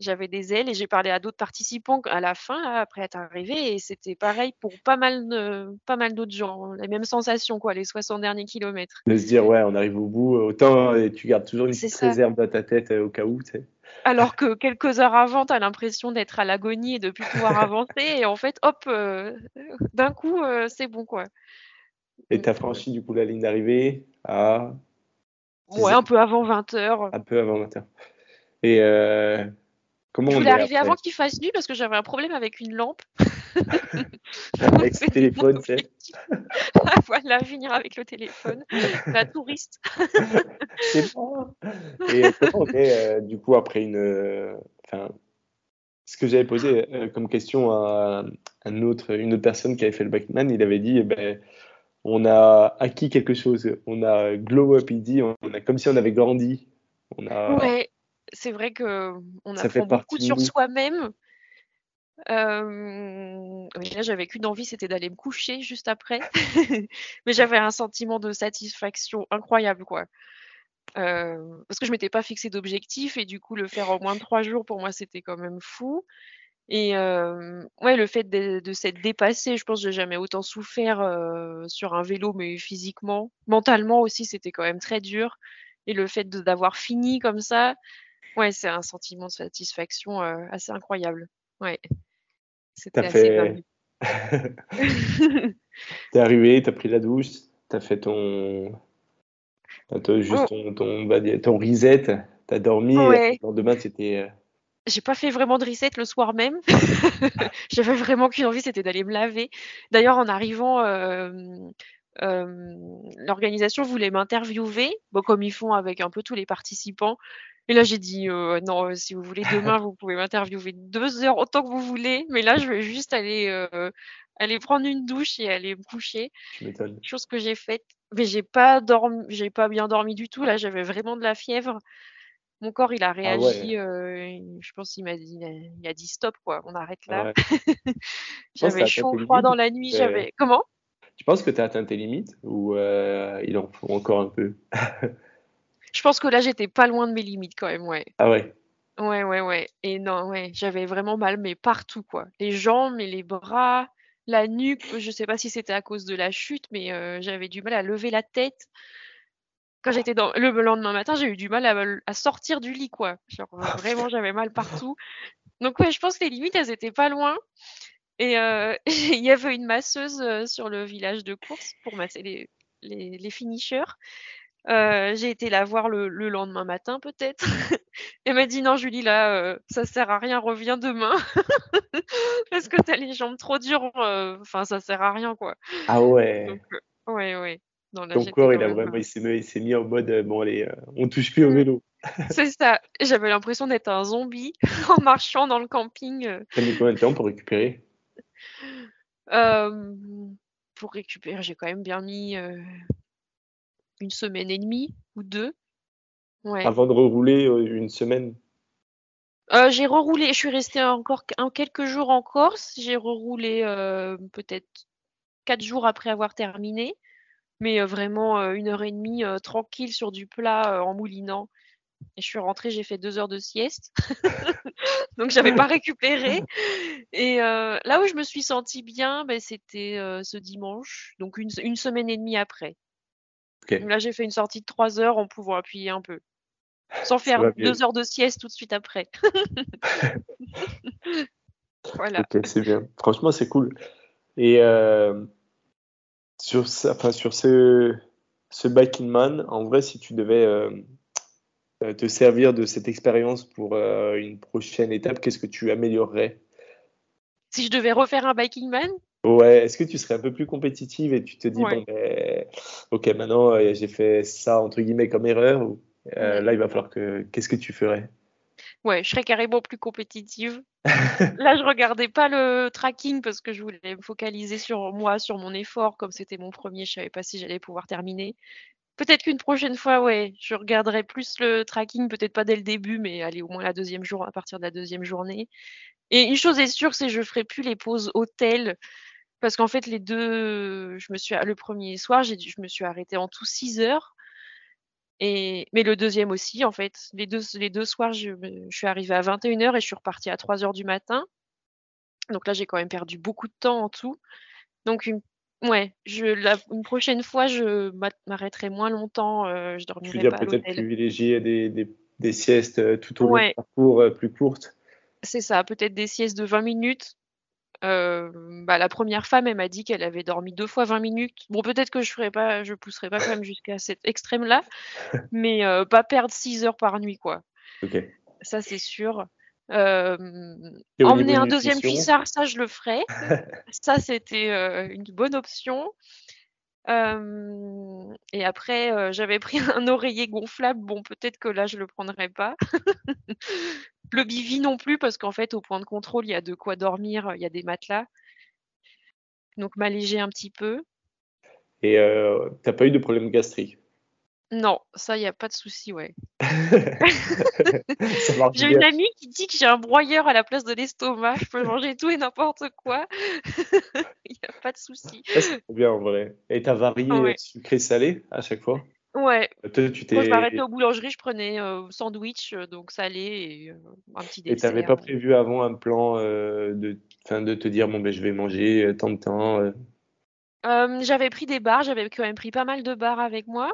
j'avais des ailes et j'ai parlé à d'autres participants à la fin après être arrivée et c'était pareil pour pas mal de pas mal d'autres gens, les mêmes sensations quoi, les 60 derniers kilomètres. De se dire: «Ouais, on arrive au bout», autant et tu gardes toujours une petite ça. réserve dans ta tête, au cas où, tu sais? Alors que quelques heures avant, tu as l'impression d'être à l'agonie et de plus pouvoir avancer et en fait, hop, d'un coup, c'est bon quoi. Et tu as heu franchi du coup la ligne d'arrivée à Ouais, 10:00? un peu avant 20:00. Un peu avant 20:00 et comment Je voulais est arriver avant qu'il fasse nuit parce que j'avais un problème avec une lampe. Avec mon téléphone, objectif. Voilà, finir avec le téléphone, la touriste. C'est moi et comment on est, heu, du coup après une, heu, enfin ce que j'avais posé, heu, comme question à un autre une autre personne qui avait fait le Bachmann, il avait dit: «Eh beh, on a acquis quelque chose, on a glow up», il dit: «On a comme si on avait grandi, on a» Ouais, c'est vrai qu'on «ça fait apprend beaucoup sur nous». soi-même. Là j'avais qu'une envie, c'était d'aller me coucher juste après. Mais j'avais un sentiment de satisfaction incroyable quoi. Parce que je m'étais pas fixé d'objectif et du coup le faire en moins de 3 jours pour moi c'était quand même fou et ouais le fait de de s'être dépassé, je pense j'ai jamais autant souffert, sur un vélo, mais physiquement. Mentalement aussi, c'était quand même très dur et le fait d'avoir fini comme ça, ouais, c'est un sentiment de satisfaction, heu, assez incroyable. Ouais. As C'était assez fait dingue. tu es arrivé, tu as pris la douche, tu as fait ton bah ton Oh juste ton dire ton reset, tu as dormi et Ouais. le lendemain c'était, heu J'ai pas fait vraiment de reset le soir même. J'avais vraiment qu'une envie, c'était d'aller me laver. D'ailleurs en arrivant, hem, l'organisation voulait m'interviewer, bah comme ils font avec un peu tous les participants et là j'ai dit: «Heu, non, si vous voulez demain, vous pouvez m'interviewer 2 heures, autant que vous voulez, mais là je veux juste aller, heu, aller prendre une douche et aller me coucher». M'étonnes. Chose que j'ai faite, mais j'ai pas j'ai pas bien dormi du tout, là j'avais vraiment de la fièvre. Mon corps il a Ah ouais. réagi, je pense il m'a dit il a dit: «Stop quoi, on arrête là». Ouais. J'avais chaud, froid dans la nuit, j'avais comment? tu penses que tu as atteint tes limites ou il en faut encore un peu? Je pense que là, j'étais pas loin de mes limites quand même, ouais. Ah ouais? Ouais, ouais, ouais et non, ouais, j'avais vraiment mal, mais partout quoi. Les jambes, mais les bras, la nuque, je sais pas si c'était à cause de la chute, mais heu, j'avais du mal à lever la tête. Quand j'étais dans le lendemain matin, j'ai eu du mal à sortir du lit quoi. Genre Ah vraiment, j'avais mal partout. Donc ouais, je pense que les limites, elles étaient pas loin et heu, il y avait une masseuse, heu, sur le village de course pour masser les les les finishers. Heu, j'ai été la voir le le lendemain matin peut-être. Elle m'a dit: «Non Julie là, heu, ça sert à rien, reviens demain parce que tu as les jambes trop dures, heu, enfin ça sert à rien quoi». Ah Donc ouais. heu, ouais, ouais. Non là, Ton corps, il a vraiment il s'est mis en mode, «Bon allez, on touche plus au Mmh. vélo». C'est ça. J'avais l'impression d'être un zombie en marchant dans le camping, heu Tu as mis combien de temps pour récupérer? Pour récupérer, j'ai quand même bien mis, 1 semaine et demie ou 2. Ouais. Avant de rerouler, heu, 1 semaine? Heu, j'ai reroulé, je suis restée encore un quelques jours en Corse, j'ai reroulé, heu, peut-être 4 jours après avoir terminé, mais heu, vraiment, heu, 1 heure et demie, tranquille sur du plat, en moulinant et je suis rentrée, j'ai fait 2 heures de sieste. Donc j'avais pas récupéré et heu, là où je me suis sentie bien, beh, c'était, heu, ce dimanche, donc une une semaine et demie après. Là, j'ai fait une sortie de 3 heures en pouvant appuyer un peu. Sans faire deux heures de sieste tout de suite après. voilà. Ok, c'est bien. Franchement, c'est cool. Et euh, sur, ça, enfin, sur ce, ce Biking Man, en vrai, si tu devais euh, euh, te servir de cette expérience pour une prochaine étape, qu'est-ce que tu améliorerais? Si je devais refaire un Biking Man Ouais, est-ce que tu serais un peu plus compétitive et tu te dis, bon, ben, ok, maintenant j'ai fait ça entre guillemets comme erreur, ou là il va falloir que. Qu'est-ce que tu ferais? Ouais, je serais carrément plus compétitive. Là, je regardais pas le tracking parce que je voulais me focaliser sur moi, sur mon effort. Comme c'était mon premier, je savais pas si j'allais pouvoir terminer. Peut-être qu'une prochaine fois, ouais, je regarderai plus le tracking, peut-être pas dès le début, mais aller au moins la deuxième jour, à partir de la deuxième journée. Et une chose est sûre, c'est que je ferai plus les pauses hôtel. Parce qu'en fait, les deux, je me suis, le premier soir, j'ai, je me suis arrêtée en tout 6 heures. Et, mais le deuxième aussi, en fait. Les deux, les deux soirs, je, suis arrivée à 21h et je suis repartie à 3h du matin. Donc là, j'ai quand même perdu beaucoup de temps en tout. Donc, une, ouais, je, la, une prochaine fois, je m'arrêterai moins longtemps. Euh, je dormirai tu veux peut-être privilégier des, des, des, siestes euh, tout au long du parcours euh, plus courtes? C'est ça, peut-être des siestes de 20 minutes euh, bah, la première femme, elle m'a dit qu'elle avait dormi deux fois 20 minutes. Bon, peut-être que je ferai pas, je pousserai pas quand même jusqu'à cet extrême-là, mais euh, pas perdre 6 heures par nuit, quoi. Ça, c'est sûr. Euh, emmener un deuxième cuissard, ça, je le ferai. ça, c'était une bonne option. Et après, j'avais pris un oreiller gonflable. Bon, peut-être que là, je le prendrai pas. Le bivy non plus, parce qu'en fait, au point de contrôle, il y a de quoi dormir, il y a des matelas. Donc m'alléger un petit peu. Et t'as pas eu de problème gastrique? Non, ça, il n'y a pas de souci, ouais. j'ai une amie qui dit que j'ai un broyeur à la place de l'estomac. Je peux manger tout et n'importe quoi. Il n'y a pas de souci. C'est bien en vrai. Et t'as varié sucré-salé à chaque fois? Ouais. Toi, tu Quand je m'arrêtais aux boulangeries, je prenais euh, sandwich, euh, donc salé et euh, un petit Et tu n'avais pas prévu avant un plan de, de te dire bon ben je vais manger tant de temps. j'avais pris des bars, j'avais quand même pris pas mal de bars avec moi.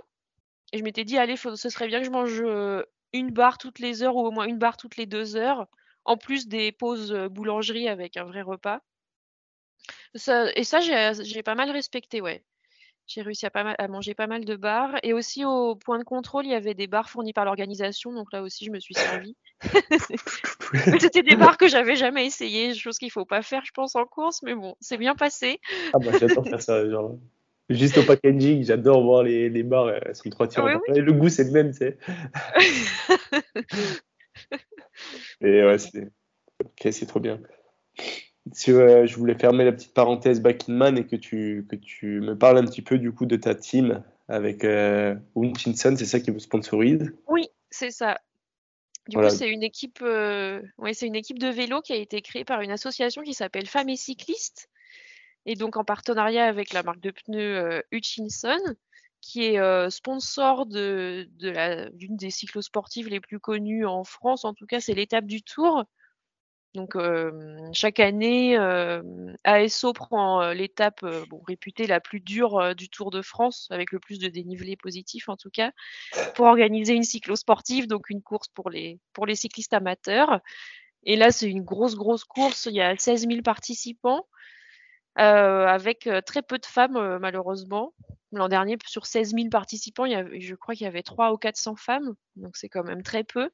Et je m'étais dit, allez, ce serait bien que je mange une barre toutes les heures ou au moins une barre toutes les deux heures, en plus des pauses boulangerie avec un vrai repas. et ça, j'ai pas mal respecté, ouais. J'ai réussi à, pas mal, à manger pas mal de bars. Et aussi au point de contrôle, il y avait des bars fournis par l'organisation. Donc là aussi, je me suis servie. C'était des bars que j'avais jamais essayé, chose qu'il faut pas faire, je pense, en course. Mais bon, c'est bien passé. Ah bah j'adore faire ça. Genre, juste au packaging, j'adore voir les, les bars. Elles sont trois tirs. Le goût, c'est le même, tu sais. Et ouais, c'est ok, c'est trop bien si euh, je voulais fermer la petite parenthèse Back in Man et que tu, que tu me parles un petit peu du coup de ta team avec euh, c'est ça qui vous sponsorise? Oui, c'est ça. Du coup, c'est une équipe, euh, ouais, c'est une équipe de vélo qui a été créée par une association qui s'appelle Femmes et Cyclistes, et donc en partenariat avec la marque de pneus euh, Hutchinson, qui est sponsor de, de d'une des cyclosportives les plus connues en France. En tout cas, c'est l'étape du Tour. Donc chaque année, ASO prend l'étape réputée la plus dure du Tour de France, avec le plus de dénivelé positif en tout cas, pour organiser une cyclosportive, donc une course pour les cyclistes amateurs. Et là, c'est une grosse, grosse course. Il y a 16 000 participants, avec très peu de femmes, malheureusement. L'an dernier, sur 16 000 participants, je crois qu'il y avait 300 ou 400 femmes, donc c'est quand même très peu.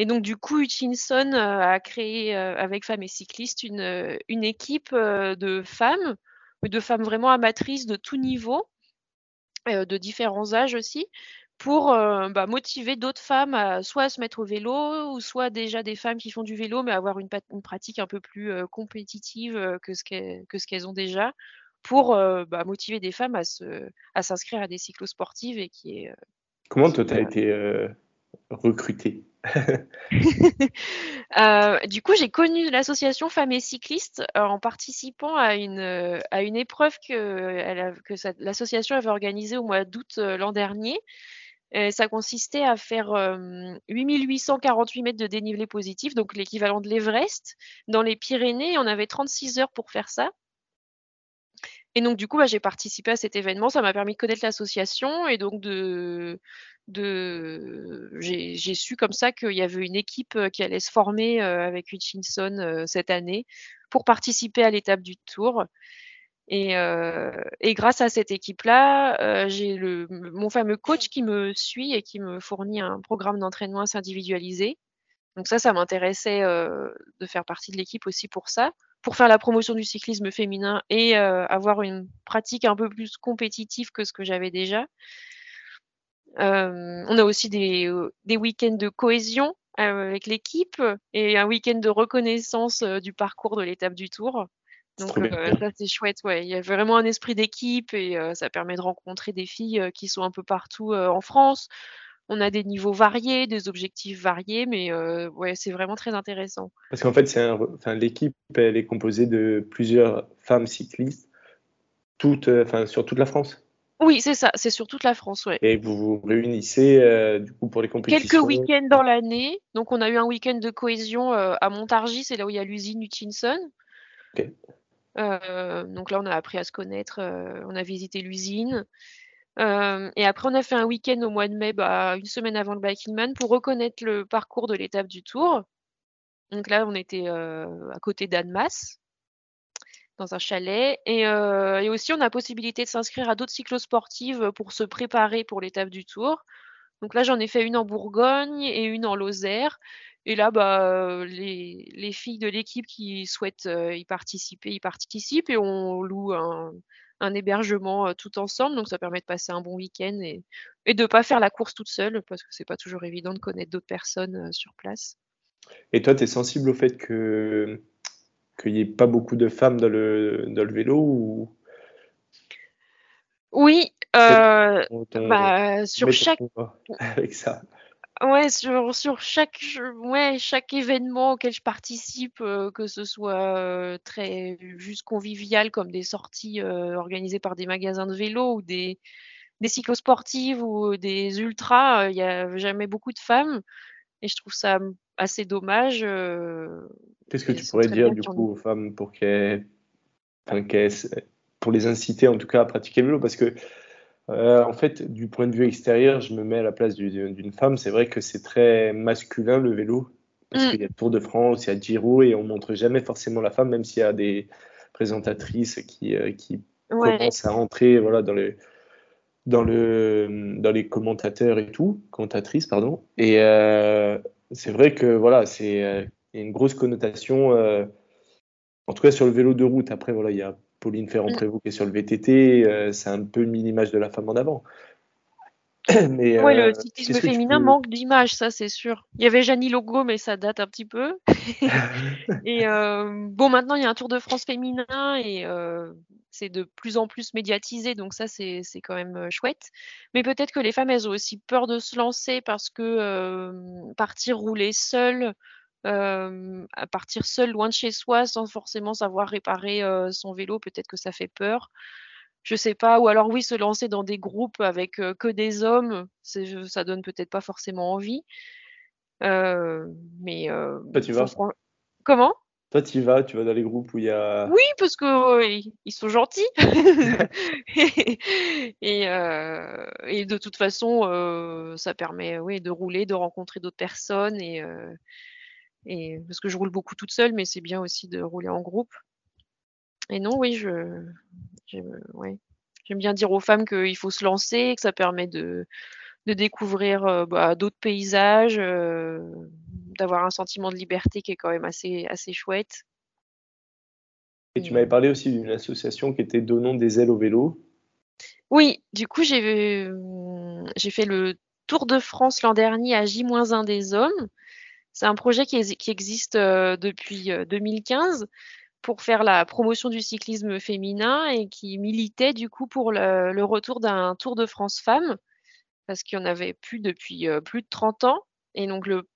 Et donc, du coup, Hutchinson euh, a créé euh, avec Femmes et Cyclistes une, euh, une équipe de femmes, de femmes vraiment amatrices de tout niveau, de différents âges aussi, pour bah, motiver d'autres femmes à soit à se mettre au vélo, ou soit déjà des femmes qui font du vélo, mais avoir une, pratique un peu plus compétitive que ce qu'elles ont déjà, pour bah, motiver des femmes à s'inscrire à, à des cyclosportives et qui est. Comment toi, tu as été recrutée? Euh, du coup, j'ai connu l'association Femmes et Cyclistes euh, en participant à une, euh, à une épreuve que, que l'association avait organisée au mois d'août l'an dernier. Ça consistait à faire 8848 mètres de dénivelé positif, donc l'équivalent de l'Everest, dans les Pyrénées. On avait 36 heures pour faire ça. Et donc du coup, bah, j'ai participé à cet événement. Ça m'a permis de connaître l'association et donc de j'ai su comme ça qu'il y avait une équipe, qui allait se former, avec Hutchinson, cette année pour participer à l'étape du Tour et heu et grâce à cette équipe-là, heu, j'ai le mon fameux coach qui me suit et qui me fournit un programme d'entraînement individualisé. Donc ça, ça m'intéressait, heu, de faire partie de l'équipe aussi pour ça, pour faire la promotion du cyclisme féminin et heu, avoir une pratique un peu plus compétitive que ce que j'avais déjà. Hem, on a aussi des, heu, des week-ends de cohésion, avec l'équipe et un week-end de reconnaissance, du parcours de l'étape du Tour. Donc heu, ça c'est chouette, ouais. Il y a vraiment un esprit d'équipe et heu, ça permet de rencontrer des filles, heu, qui sont un peu partout, en France. On a des niveaux variés, des objectifs variés, mais ouais, c'est vraiment très intéressant. Parce qu'en fait, c'est un enfin l'équipe, elle est composée de plusieurs femmes cyclistes, toutes, enfin sur toute la France? Oui, c'est ça, c'est sur toute la France, ouais. Et vous vous réunissez, du coup pour les compétitions? Quelques week-ends dans l'année. Donc on a eu un week-end de cohésion, à Montargis, c'est là où il y a l'usine Hutchinson. OK. Heu, donc là, on a appris à se connaître, heu, on a visité l'usine. Hem et après on a fait un week-end au mois de mai, bah, une semaine avant le Bikingman pour reconnaître le parcours de l'étape du Tour. Donc là, on était, à côté d'Annemasse dans un chalet et et aussi on a possibilité de s'inscrire à d'autres cyclosportives, pour se préparer pour l'étape du Tour. Donc là, j'en ai fait une en Bourgogne et une en Lozère et là, bah, les les filles de l'équipe qui souhaitent, heu, y participer, y participent et on loue un un hébergement, heu, toutes ensemble. Donc ça permet de passer un bon week-end et et de pas faire la course toute seule parce que c'est pas toujours évident de connaître d'autres personnes, heu, sur place. Et toi, tu es sensible au fait que qu'il y ait pas beaucoup de femmes dans le dans le vélo ou? Oui, bah, sur chaque avec ça? Ouais, sur sur chaque ch ouais, chaque événement auquel je participe, heu, que ce soit, heu, très juste convivial comme des sorties, heu, organisées par des magasins de vélo ou des des cyclosportives ou des ultras, il y a jamais beaucoup de femmes et je trouve ça, assez dommage, Qu'est-ce que tu pourrais dire du coup aux femmes pour qu'elles pour les inciter en tout cas à pratiquer le vélo? Parce que, heu, en fait, du point de vue extérieur, je me mets à la place du d'une femme, c'est vrai que c'est très masculin le vélo. Parce Mmh. qu'il y a le Tour de France, il y a Giro et on montre jamais forcément la femme, même s'il y a des présentatrices qui, Ouais. commencent à rentrer, voilà, dans le dans le, dans les commentateurs et tout, commentatrices pardon et heu, c'est vrai que voilà, c'est, une grosse connotation, en tout cas sur le vélo de route. Après voilà, il y a Pauline. Ferrand-Prévot qui est sur le VTT, heu, c'est un peu mis l'image de la femme en avant. Mais Ouais, le heu, cyclisme féminin peux manque d'image, ça c'est sûr. Il y avait Jeannie Logo, mais ça date un petit peu et heu, bon maintenant il y a un Tour de France féminin et c'est de plus en plus médiatisé donc ça c'est quand même, chouette. Mais peut-être que les femmes, elles ont aussi peur de se lancer parce que, partir rouler seule, à partir seule loin de chez soi sans forcément savoir réparer, son vélo, peut-être que ça fait peur. Je sais pas ou alors oui, se lancer dans des groupes avec, que des hommes, ça donne peut-être pas forcément envie. Mais Toi, tu vas? comment? Toi, tu vas? Tu vas dans les groupes où il y a Oui, parce que, ils sont gentils et et de toute façon, ça permet, oui, de rouler, de rencontrer d'autres personnes et et parce que je roule beaucoup toute seule, mais c'est bien aussi de rouler en groupe. Et non, oui, je ouais, j'aime bien dire aux femmes qu'il faut se lancer, que ça permet de de découvrir, heu, bah, d'autres paysages, heu, d'avoir un sentiment de liberté qui est quand même assez assez chouette. et tu m'avais parlé aussi d'une association qui était «Donnons des ailes au vélo». oui, du coup, j'ai, j'ai fait le Tour de France l'an dernier à J-1 des hommes. C'est un projet qui exi qui existe, heu, depuis, heu, 2015 pour faire la promotion du cyclisme féminin et qui militait du coup pour le retour d'un Tour de France femmes. Parce qu'il y en avait plus depuis, heu, plus de 30 ans et donc le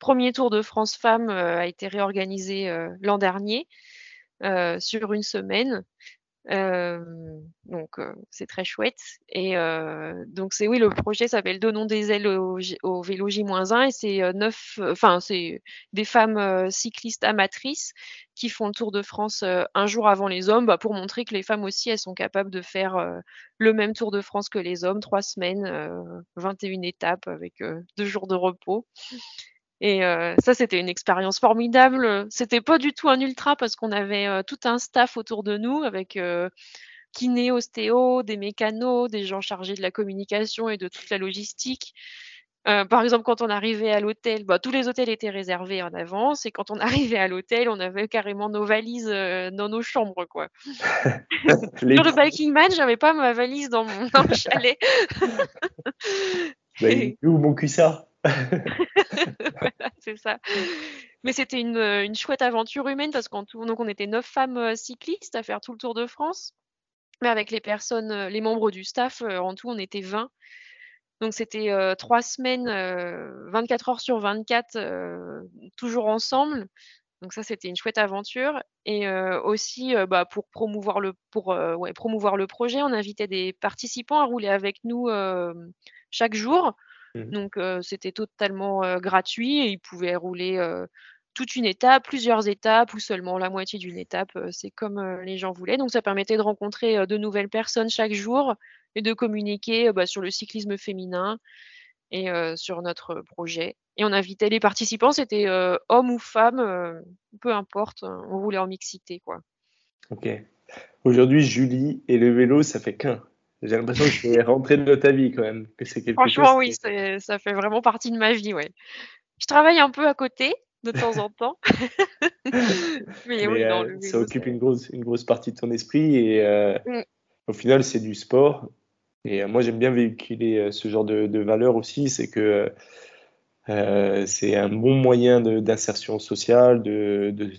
1er Tour de France femmes, a été réorganisé, l'an dernier, sur une semaine donc c'est très chouette. Et donc c'est oui, le projet s'appelle Donnons des ailes au, au vélo J-1 et c'est neuf, enfin c'est des femmes cyclistes amatrices qui font le Tour de France un jour avant les hommes, bah, pour montrer que les femmes aussi elles sont capables de faire le même Tour de France que les hommes, trois semaines, 21 étapes avec deux jours de repos. Et ça, c'était une expérience formidable. C'était pas du tout un ultra parce qu'on avait tout un staff autour de nous avec kiné, ostéo, des mécanos, des gens chargés de la communication et de toute la logistique. par exemple, quand on arrivait à l'hôtel, bah, tous les hôtels étaient réservés en avance et quand on arrivait à l'hôtel, on avait carrément nos valises dans nos chambres, quoi. Sur le Biking Man, j'avais pas ma valise dans mon, chalet. bah, où mon cuissard? C'est ça. Mais c'était une, une, chouette aventure humaine parce tout, donc on était neuf femmes cyclistes à faire tout le Tour de France. Mais avec les personnes, les membres du staff, en tout, on était 20. Donc c'était trois semaines, 24 heures sur 24, toujours ensemble. Donc ça, c'était une chouette aventure. Et aussi, bah, pour, promouvoir le, pour promouvoir le projet, on invitait des participants à rouler avec nous chaque jour. Mmh. Donc c'était totalement gratuit et ils pouvaient rouler toute une étape, plusieurs étapes ou seulement la moitié d'une étape. c'est comme les gens voulaient. Donc ça permettait de rencontrer de nouvelles personnes chaque jour et de communiquer bah, sur le cyclisme féminin et sur notre projet. Et on invitait les participants, c'était hommes ou femmes, peu importe, on roulait en mixité. quoi. Ok. Aujourd'hui, Julie et le vélo, ça fait qu'un. J'ai l'impression que c'est rentré de ta vie quand même. Que c'est quelque Franchement, oui, ça fait vraiment partie de ma vie. Ouais. Je travaille un peu à côté de temps en temps. Mais, oui, euh, ça occupe une grosse, une grosse partie de ton esprit et euh, mm. au final, c'est du sport. Et euh, moi, j'aime bien véhiculer ce genre de, de valeurs aussi. C'est que c'est un bon moyen d'insertion sociale, de, de,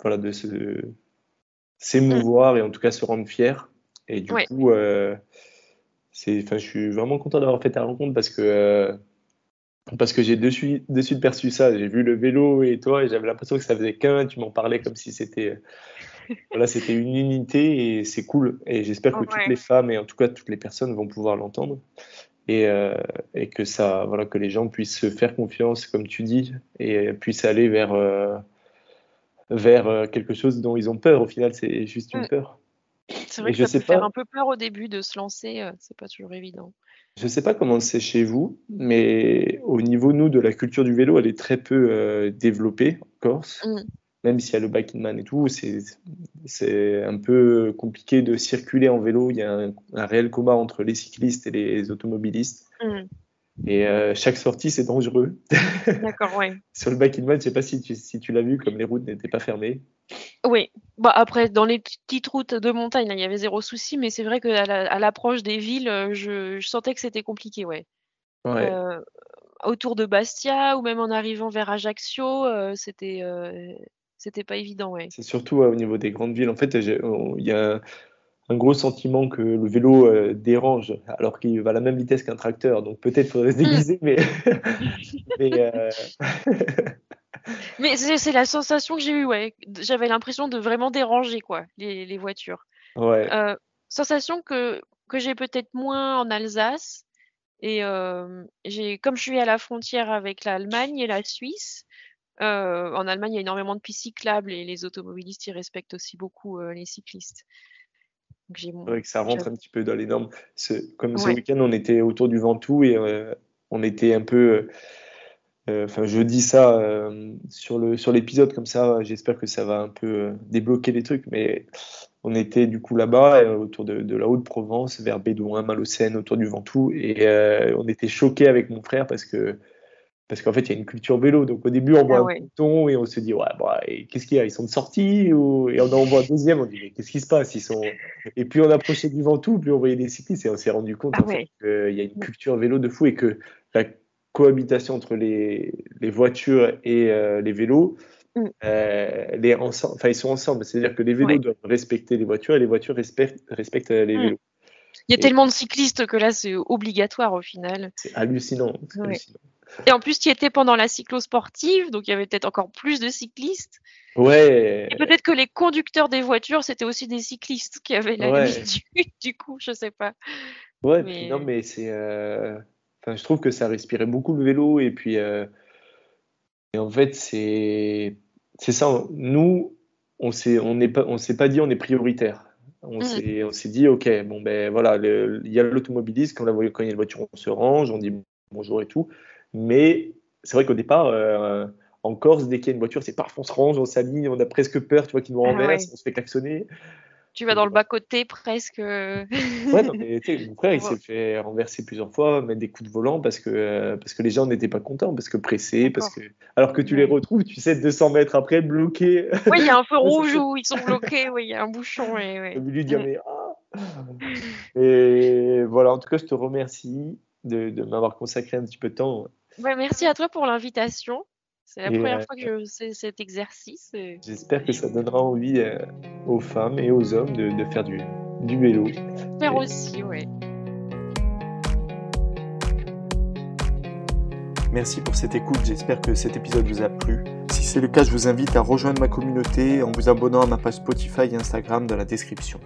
voilà, de se, s'émouvoir et en tout cas se rendre fier. Et du coup, c'est, je suis vraiment content d'avoir fait ta rencontre parce que, euh, parce que j'ai de suite, de suite perçu ça. J'ai vu le vélo et toi et j'avais l'impression que ça faisait qu'un. Tu m'en parlais comme si c'était, voilà, c'était une unité et c'est cool. Et j'espère que toutes les femmes et en tout cas toutes les personnes vont pouvoir l'entendre. Et, euh, et, que ça, voilà, que les gens puissent se faire confiance, comme tu dis, et puissent aller vers, euh, vers quelque chose dont ils ont peur. Au final, c'est juste une mm. peur. C'est vrai que ça peut faire un peu peur au début de se lancer, euh, c'est pas toujours évident. Je sais pas comment c'est chez vous, mais au niveau, nous, de la culture du vélo, elle est très peu euh, développée en Corse. Mm. Même s'il y a le biking man et tout, c'est un peu compliqué de circuler en vélo. Il y a un, réel combat entre les cyclistes et les automobilistes. Mm. Et euh, chaque sortie, c'est dangereux. D'accord, ouais. Sur le biking man, je ne sais pas si tu, si tu l'as vu, comme les routes n'étaient pas fermées. Oui, bah après, dans les petites routes de montagne, il y avait zéro souci, mais c'est vrai qu'à l'approche des villes, euh, je, sentais que c'était compliqué, ouais. Euh, autour de Bastia ou même en arrivant vers Ajaccio, euh, c'était c'était pas évident, ouais. C'est surtout au niveau des grandes villes. En fait, il y a un gros sentiment que le vélo dérange alors qu'il va à la même vitesse qu'un tracteur. Donc peut-être faudrait se déguiser, mais, mais Mais c'est la sensation que j'ai eue, ouais. J'avais l'impression de vraiment déranger, quoi, les, les voitures. Ouais. Euh, sensation que, que j'ai peut-être moins en Alsace. Et euh, j'ai, comme je suis à la frontière avec l'Allemagne et la Suisse, euh, en Allemagne, il y a énormément de pistes cyclables et les automobilistes, ils respectent aussi beaucoup les cyclistes. C'est vrai que ça rentre un petit peu dans les normes. Comme ce week-end, on était autour du Ventoux et on était un peu euh, enfin, je dis ça euh, sur l'épisode comme ça. J'espère que ça va un peu euh, débloquer les trucs. Mais on était du coup là-bas autour de, la Haute-Provence, vers Bédouin, Malocène, autour du Ventoux, et on était choqués avec mon frère parce que parce qu'en fait il y a une culture vélo. Donc au début on voit ah un bouton et on se dit ouais bah, qu'est-ce qu'il y a? Ils sont sortis ou... et on en voit un deuxième. On dit mais qu'est-ce qui se passe? Ils sont et puis on approchait du Ventoux, puis on voyait des cyclistes et on s'est rendu compte ah en qu'il y a une culture vélo de fou et que la cohabitation entre les, les voitures et euh, les vélos, mm. euh, les enfin, ils sont ensemble. C'est-à-dire que les vélos doivent respecter les voitures et les voitures respectent, respectent euh, les mm. vélos. Il y a tellement de cyclistes que là, c'est obligatoire au final. C'est hallucinant. Et en plus, tu étais pendant la cyclo-sportive, donc il y avait peut-être encore plus de cyclistes. Ouais. Et peut-être que les conducteurs des voitures, c'était aussi des cyclistes qui avaient l'habitude, du coup, je sais pas. Ouais, mais... non, mais c'est. Euh, enfin, je trouve que ça respirait beaucoup le vélo, et puis. Euh, et en fait, c'est. C'est ça. Nous, on s'est, on n'est pas, on s'est pas dit on est prioritaire. On mmh. s'est, dit ok, bon ben voilà, il y a l'automobiliste quand, la, quand il y a une voiture, on se range, on dit bonjour et tout. Mais c'est vrai qu'au départ, euh, en Corse, dès qu'il y a une voiture, c'est parfois on se range, on s'aligne, on a presque peur, tu vois, qu'ils nous ah renversent, on se fait klaxonner. Tu vas dans le bas-côté presque. ouais, non, mais mon frère, il s'est fait renverser plusieurs fois, mettre des coups de volant parce que, euh, parce que les gens n'étaient pas contents, parce que pressés, parce que. Alors que tu les retrouves, tu sais, 200 mètres après, bloqués. Oui, il y a un feu rouge où ils sont bloqués, oui, il y a un bouchon. Et, ouais. lui dire, mais. Ah et voilà, en tout cas, je te remercie de, de m'avoir consacré un petit peu de temps merci à toi pour l'invitation. C'est la première euh, fois que je fais cet exercice. J'espère que ça donnera envie euh, aux femmes et aux hommes de, faire du, du vélo. Faire aussi, oui. Merci pour cette écoute, j'espère que cet épisode vous a plu. Si c'est le cas, je vous invite à rejoindre ma communauté en vous abonnant à ma page Spotify et Instagram dans la description.